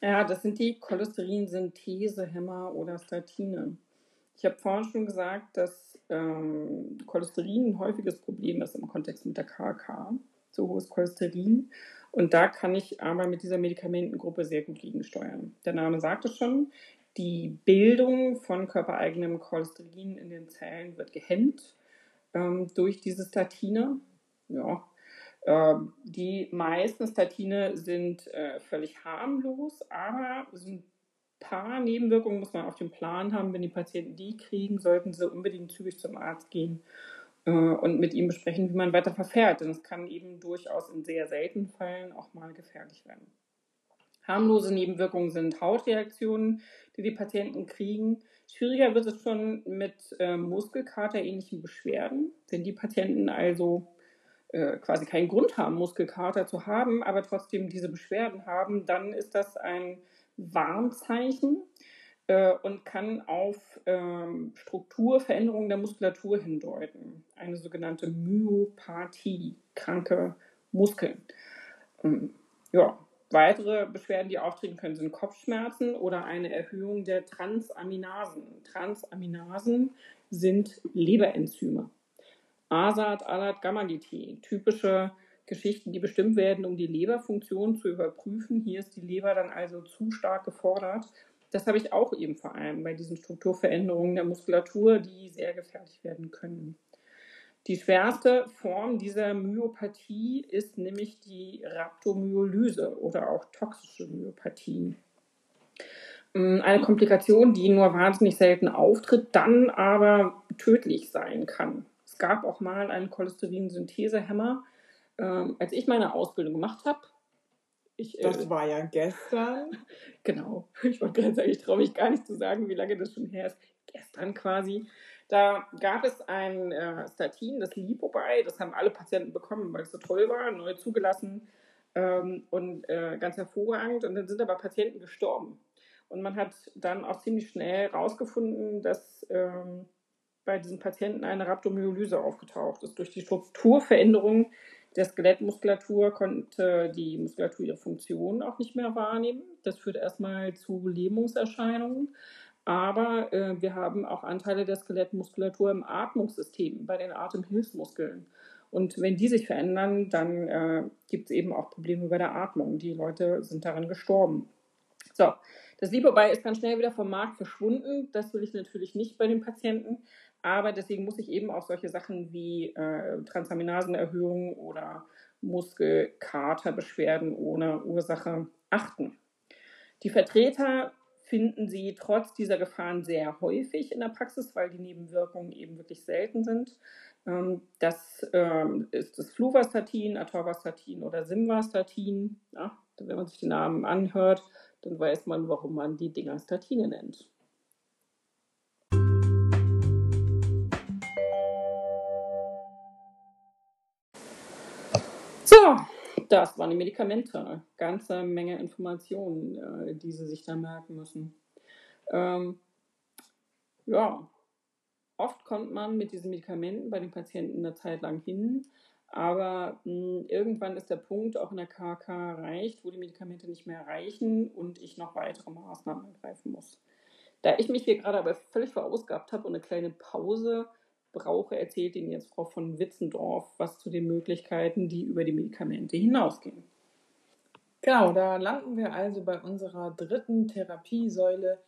Ja, das sind die Cholesterinsynthesehemmer oder Statine. Ich habe vorhin schon gesagt, dass ähm, Cholesterin ein häufiges Problem ist im Kontext mit der KK zu hohes Cholesterin. Und da kann ich aber mit dieser Medikamentengruppe sehr gut gegensteuern. Der Name sagt es schon, die Bildung von körpereigenem Cholesterin in den Zellen wird gehemmt ähm, durch diese Statine. Ja. Ähm, die meisten Statine sind äh, völlig harmlos, aber ein paar Nebenwirkungen muss man auf dem Plan haben. Wenn die Patienten die kriegen, sollten sie unbedingt zügig zum Arzt gehen äh, und mit ihm besprechen, wie man weiter verfährt. Denn es kann eben durchaus in sehr seltenen Fällen auch mal gefährlich werden. Harmlose Nebenwirkungen sind Hautreaktionen, die die Patienten kriegen. Schwieriger wird es schon mit äh, Muskelkater-ähnlichen Beschwerden. Wenn die Patienten also äh, quasi keinen Grund haben, Muskelkater zu haben, aber trotzdem diese Beschwerden haben, dann ist das ein Warnzeichen äh, und kann auf ähm, Strukturveränderungen der Muskulatur hindeuten. Eine sogenannte Myopathie, kranke Muskeln. Ähm, ja, weitere Beschwerden, die auftreten können, sind Kopfschmerzen oder eine Erhöhung der Transaminasen. Transaminasen sind Leberenzyme. ASAT, ALAT, Gamma-GT, typische Geschichten, die bestimmt werden, um die Leberfunktion zu überprüfen. Hier ist die Leber dann also zu stark gefordert das habe ich auch eben vor allem bei diesen Strukturveränderungen der Muskulatur, die sehr gefährlich werden können. Die schwerste Form dieser Myopathie ist nämlich die Rhabdomyolyse oder auch toxische Myopathie. Ähm, eine Komplikation, die nur wahnsinnig selten auftritt, dann aber tödlich sein kann. Es gab auch mal einen Cholesterinsynthesehemmer. Ähm, als ich meine Ausbildung gemacht habe, ich, das äh, war ja gestern. *laughs* genau. Ich wollte gerade sagen, ich traue mich gar nicht zu sagen, wie lange das schon her ist. Gestern quasi. Da gab es ein äh, Statin, das Lipobay. Das haben alle Patienten bekommen, weil es so toll war, neu zugelassen ähm, und äh, ganz hervorragend. Und dann sind aber Patienten gestorben. Und man hat dann auch ziemlich schnell herausgefunden, dass ähm, bei diesen Patienten eine Rhabdomyolyse aufgetaucht ist. Durch die Strukturveränderung der Skelettmuskulatur konnte die Muskulatur ihre Funktion auch nicht mehr wahrnehmen. Das führt erstmal zu Lähmungserscheinungen. Aber äh, wir haben auch Anteile der Skelettmuskulatur im Atmungssystem, bei den Atemhilfsmuskeln. Und wenn die sich verändern, dann äh, gibt es eben auch Probleme bei der Atmung. Die Leute sind daran gestorben. So, das Lipobei ist dann schnell wieder vom Markt verschwunden. Das will ich natürlich nicht bei den Patienten. Aber deswegen muss ich eben auf solche Sachen wie äh, Transaminasenerhöhung oder Muskelkaterbeschwerden ohne Ursache achten. Die Vertreter finden sie trotz dieser Gefahren sehr häufig in der Praxis, weil die Nebenwirkungen eben wirklich selten sind. Ähm, das ähm, ist das Fluvastatin, Atorvastatin oder Simvastatin. Ja, wenn man sich die Namen anhört, dann weiß man, warum man die Dinger Statine nennt. Das waren die Medikamente. Ganze Menge Informationen, äh, die sie sich da merken müssen. Ähm, ja, oft kommt man mit diesen Medikamenten bei den Patienten eine Zeit lang hin, aber mh, hm, irgendwann ist der Punkt auch in der KK erreicht, wo die Medikamente nicht mehr reichen und ich noch weitere Maßnahmen ergreifen muss. Da ich mich hier gerade aber völlig verausgabt habe und eine kleine Pause brauche, erzählt Ihnen jetzt Frau von Witzendorf was zu den Möglichkeiten, die über die Medikamente hinausgehen. Genau, da landen wir also bei unserer dritten Therapiesäule,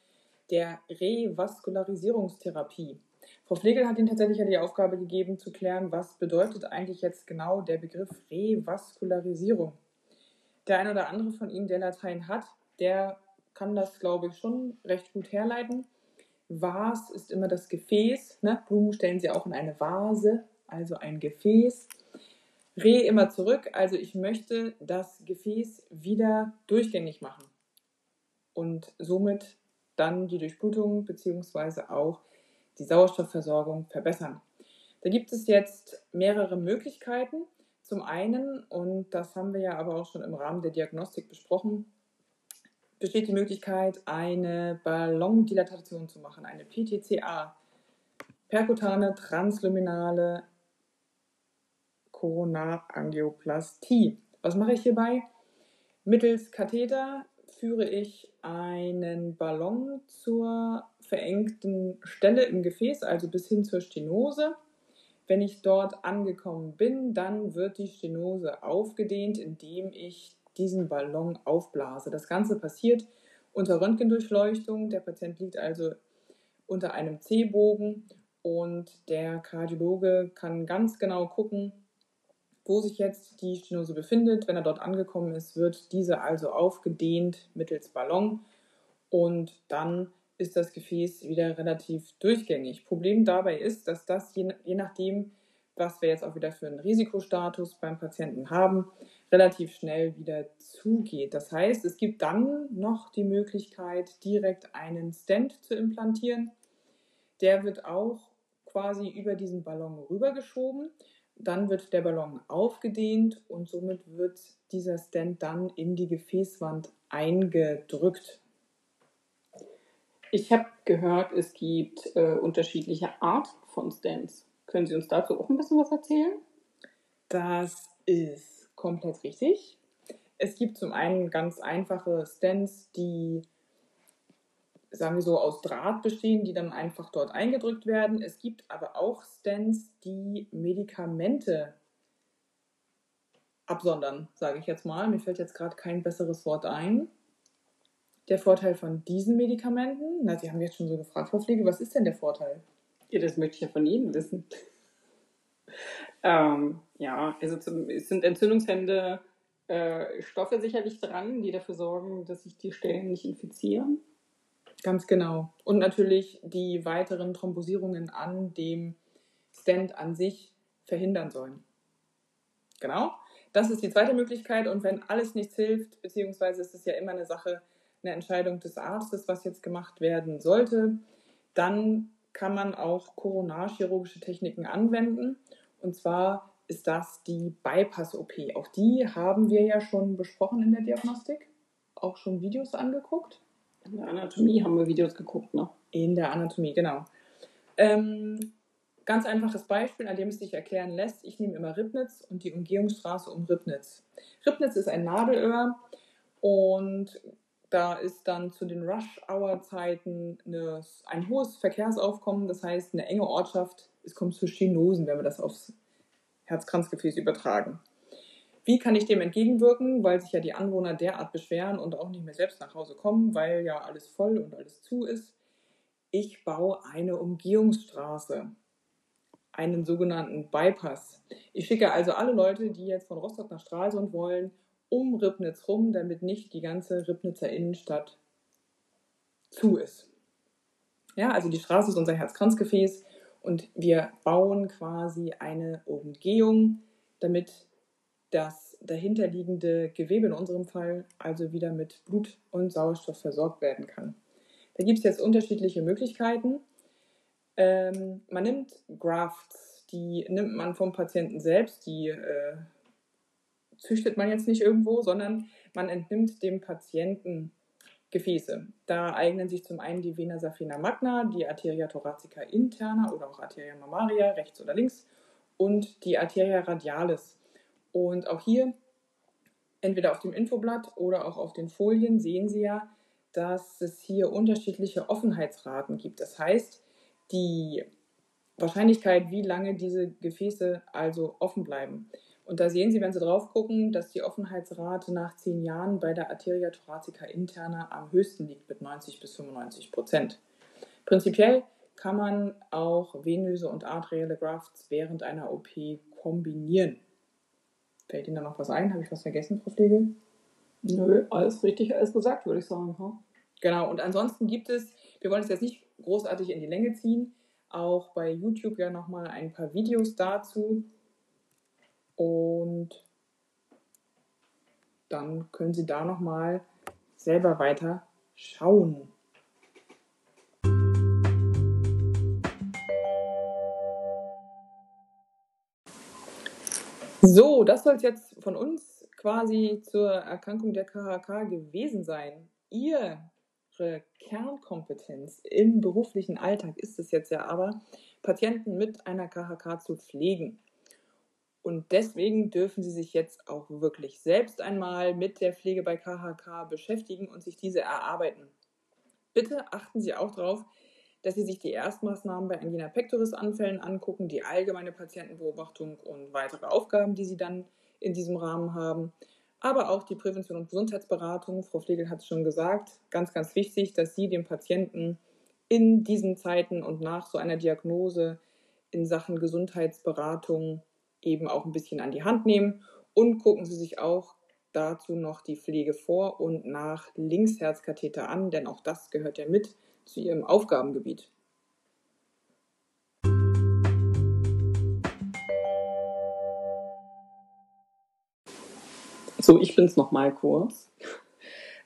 der Revaskularisierungstherapie. Frau Pflegel hat Ihnen tatsächlich ja die Aufgabe gegeben, zu klären, was bedeutet eigentlich jetzt genau der Begriff Revaskularisierung. Der eine oder andere von Ihnen, der Latein hat, der kann das, glaube ich, schon recht gut herleiten. Vas ist immer das Gefäß. Ne? Blumen stellen Sie auch in eine Vase, also ein Gefäß. Re immer zurück, also ich möchte das Gefäß wieder durchgängig machen und somit dann die Durchblutung bzw. auch die Sauerstoffversorgung verbessern. Da gibt es jetzt mehrere Möglichkeiten. Zum einen, und das haben wir ja aber auch schon im Rahmen der Diagnostik besprochen, besteht die Möglichkeit, eine Ballondilatation zu machen, eine PTCA, perkutane transluminale Koronarangioplastie. Was mache ich hierbei? Mittels Katheter führe ich einen Ballon zur verengten Stelle im Gefäß, also bis hin zur Stenose. Wenn ich dort angekommen bin, dann wird die Stenose aufgedehnt, indem ich diesen Ballon aufblase. Das Ganze passiert unter Röntgendurchleuchtung. Der Patient liegt also unter einem C-Bogen und der Kardiologe kann ganz genau gucken, wo sich jetzt die Stenose befindet. Wenn er dort angekommen ist, wird diese also aufgedehnt mittels Ballon und dann ist das Gefäß wieder relativ durchgängig. Problem dabei ist, dass das je, je nachdem, was wir jetzt auch wieder für einen Risikostatus beim Patienten haben, relativ schnell wieder zugeht. Das heißt, es gibt dann noch die Möglichkeit, direkt einen Stent zu implantieren. Der wird auch quasi über diesen Ballon rübergeschoben. Dann wird der Ballon aufgedehnt und somit wird dieser Stent dann in die Gefäßwand eingedrückt. Ich habe gehört, es gibt äh, unterschiedliche Arten von Stents. Können Sie uns dazu auch ein bisschen was erzählen? Das ist komplett richtig. Es gibt zum einen ganz einfache Stents, die, sagen wir so, aus Draht bestehen, die dann einfach dort eingedrückt werden. Es gibt aber auch Stents, die Medikamente absondern, sage ich jetzt mal. Mir fällt jetzt gerade kein besseres Wort ein. Der Vorteil von diesen Medikamenten, na, Sie haben jetzt schon so gefragt, Frau Pflege, was ist denn der Vorteil? Ja, das möchte ich ja von Ihnen wissen. Ähm, ja, also es sind entzündungshemmende äh, Stoffe sicherlich dran, die dafür sorgen, dass sich die Stellen nicht infizieren. Ganz genau. Und natürlich die weiteren Thrombosierungen an dem Stent an sich verhindern sollen. Genau. Das ist die zweite Möglichkeit. Und wenn alles nichts hilft, beziehungsweise ist es ja immer eine Sache, eine Entscheidung des Arztes, was jetzt gemacht werden sollte, dann kann man auch koronarchirurgische Techniken anwenden. Und zwar ist das die Bypass-OP. Auch die haben wir ja schon besprochen in der Diagnostik. Auch schon Videos angeguckt. In der Anatomie haben wir Videos geguckt, ne? In der Anatomie, genau. Ähm, ganz einfaches Beispiel, an dem es sich erklären lässt. Ich nehme immer Ribnitz und die Umgehungsstraße um Ribnitz. Ribnitz ist ein Nadelöhr und da ist dann zu den Rush-Hour-Zeiten ein hohes Verkehrsaufkommen, das heißt eine enge Ortschaft es kommt zu Stenosen, wenn wir das aufs Herzkranzgefäß übertragen. Wie kann ich dem entgegenwirken, weil sich ja die Anwohner derart beschweren und auch nicht mehr selbst nach Hause kommen, weil ja alles voll und alles zu ist? Ich baue eine Umgehungsstraße, einen sogenannten Bypass. Ich schicke also alle Leute, die jetzt von Rostock nach Stralsund wollen, um Ribnitz rum, damit nicht die ganze Ribnitzer Innenstadt zu ist. Ja, also die Straße ist unser Herzkranzgefäß und wir bauen quasi eine Umgehung, damit das dahinterliegende Gewebe in unserem Fall also wieder mit Blut und Sauerstoff versorgt werden kann. Da gibt es jetzt unterschiedliche Möglichkeiten. Ähm, man nimmt Grafts, die nimmt man vom Patienten selbst, die, äh, züchtet man jetzt nicht irgendwo, sondern man entnimmt dem Patienten Gefäße. Da eignen sich zum einen die Vena saphina magna, die Arteria thoracica interna oder auch Arteria mammaria, rechts oder links, und die Arteria radialis. Und auch hier, entweder auf dem Infoblatt oder auch auf den Folien, sehen Sie ja, dass es hier unterschiedliche Offenheitsraten gibt. Das heißt, die Wahrscheinlichkeit, wie lange diese Gefäße also offen bleiben. Und da sehen Sie, wenn Sie drauf gucken, dass die Offenheitsrate nach zehn Jahren bei der Arteria thoracica interna am höchsten liegt mit 90 bis 95 Prozent. Prinzipiell kann man auch venöse und arterielle Grafts während einer OP kombinieren. Fällt Ihnen da noch was ein? Habe ich was vergessen, Frau Pflege? Nö, alles richtig, alles gesagt, würde ich sagen. Hm? Genau, und ansonsten gibt es, wir wollen es jetzt nicht großartig in die Länge ziehen, auch bei YouTube ja nochmal ein paar Videos dazu. Und dann können Sie da nochmal selber weiter schauen. So, das soll es jetzt von uns quasi zur Erkrankung der KHK gewesen sein. Ihre Kernkompetenz im beruflichen Alltag ist es jetzt ja aber, Patienten mit einer KHK zu pflegen. Und deswegen dürfen Sie sich jetzt auch wirklich selbst einmal mit der Pflege bei KHK beschäftigen und sich diese erarbeiten. Bitte achten Sie auch darauf, dass Sie sich die Erstmaßnahmen bei Angina pectoris Anfällen angucken, die allgemeine Patientenbeobachtung und weitere Aufgaben, die Sie dann in diesem Rahmen haben. Aber auch die Prävention und Gesundheitsberatung. Frau Flegel hat es schon gesagt, ganz, ganz wichtig, dass Sie dem Patienten in diesen Zeiten und nach so einer Diagnose in Sachen Gesundheitsberatung eben auch ein bisschen an die Hand nehmen und gucken Sie sich auch dazu noch die Pflege vor und nach Linksherzkatheter an, denn auch das gehört ja mit zu Ihrem Aufgabengebiet. So, ich bin's noch mal kurz.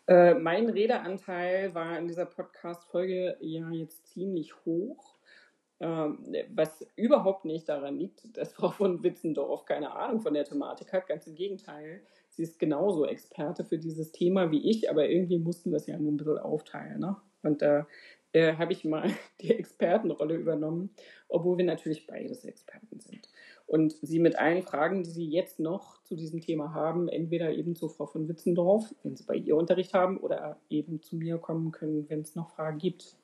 Äh, mein Redeanteil war in dieser Podcast-Folge ja jetzt ziemlich hoch. Ähm, was überhaupt nicht daran liegt, dass Frau von Witzendorf keine Ahnung von der Thematik hat. Ganz im Gegenteil. Sie ist genauso Experte für dieses Thema wie ich, aber irgendwie mussten wir es ja nur ein bisschen aufteilen. Ne? Und da äh, habe ich mal *laughs* die Expertenrolle übernommen, obwohl wir natürlich beides Experten sind. Und Sie mit allen Fragen, die Sie jetzt noch zu diesem Thema haben, entweder eben zu Frau von Witzendorf, wenn Sie bei ihr Unterricht haben, oder eben zu mir kommen können, wenn es noch Fragen gibt.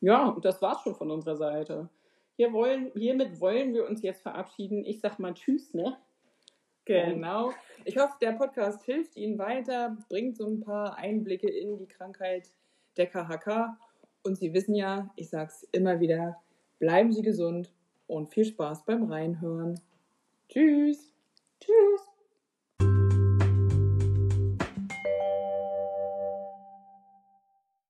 Ja, und das war's schon von unserer Seite. Hier wollen, hiermit wollen wir uns jetzt verabschieden. Ich sag mal Tschüss, ne? Genau. Ich hoffe, der Podcast hilft Ihnen weiter, bringt so ein paar Einblicke in die Krankheit der KHK. Und Sie wissen ja, ich sag's immer wieder, bleiben Sie gesund und viel Spaß beim Reinhören. Tschüss. Tschüss.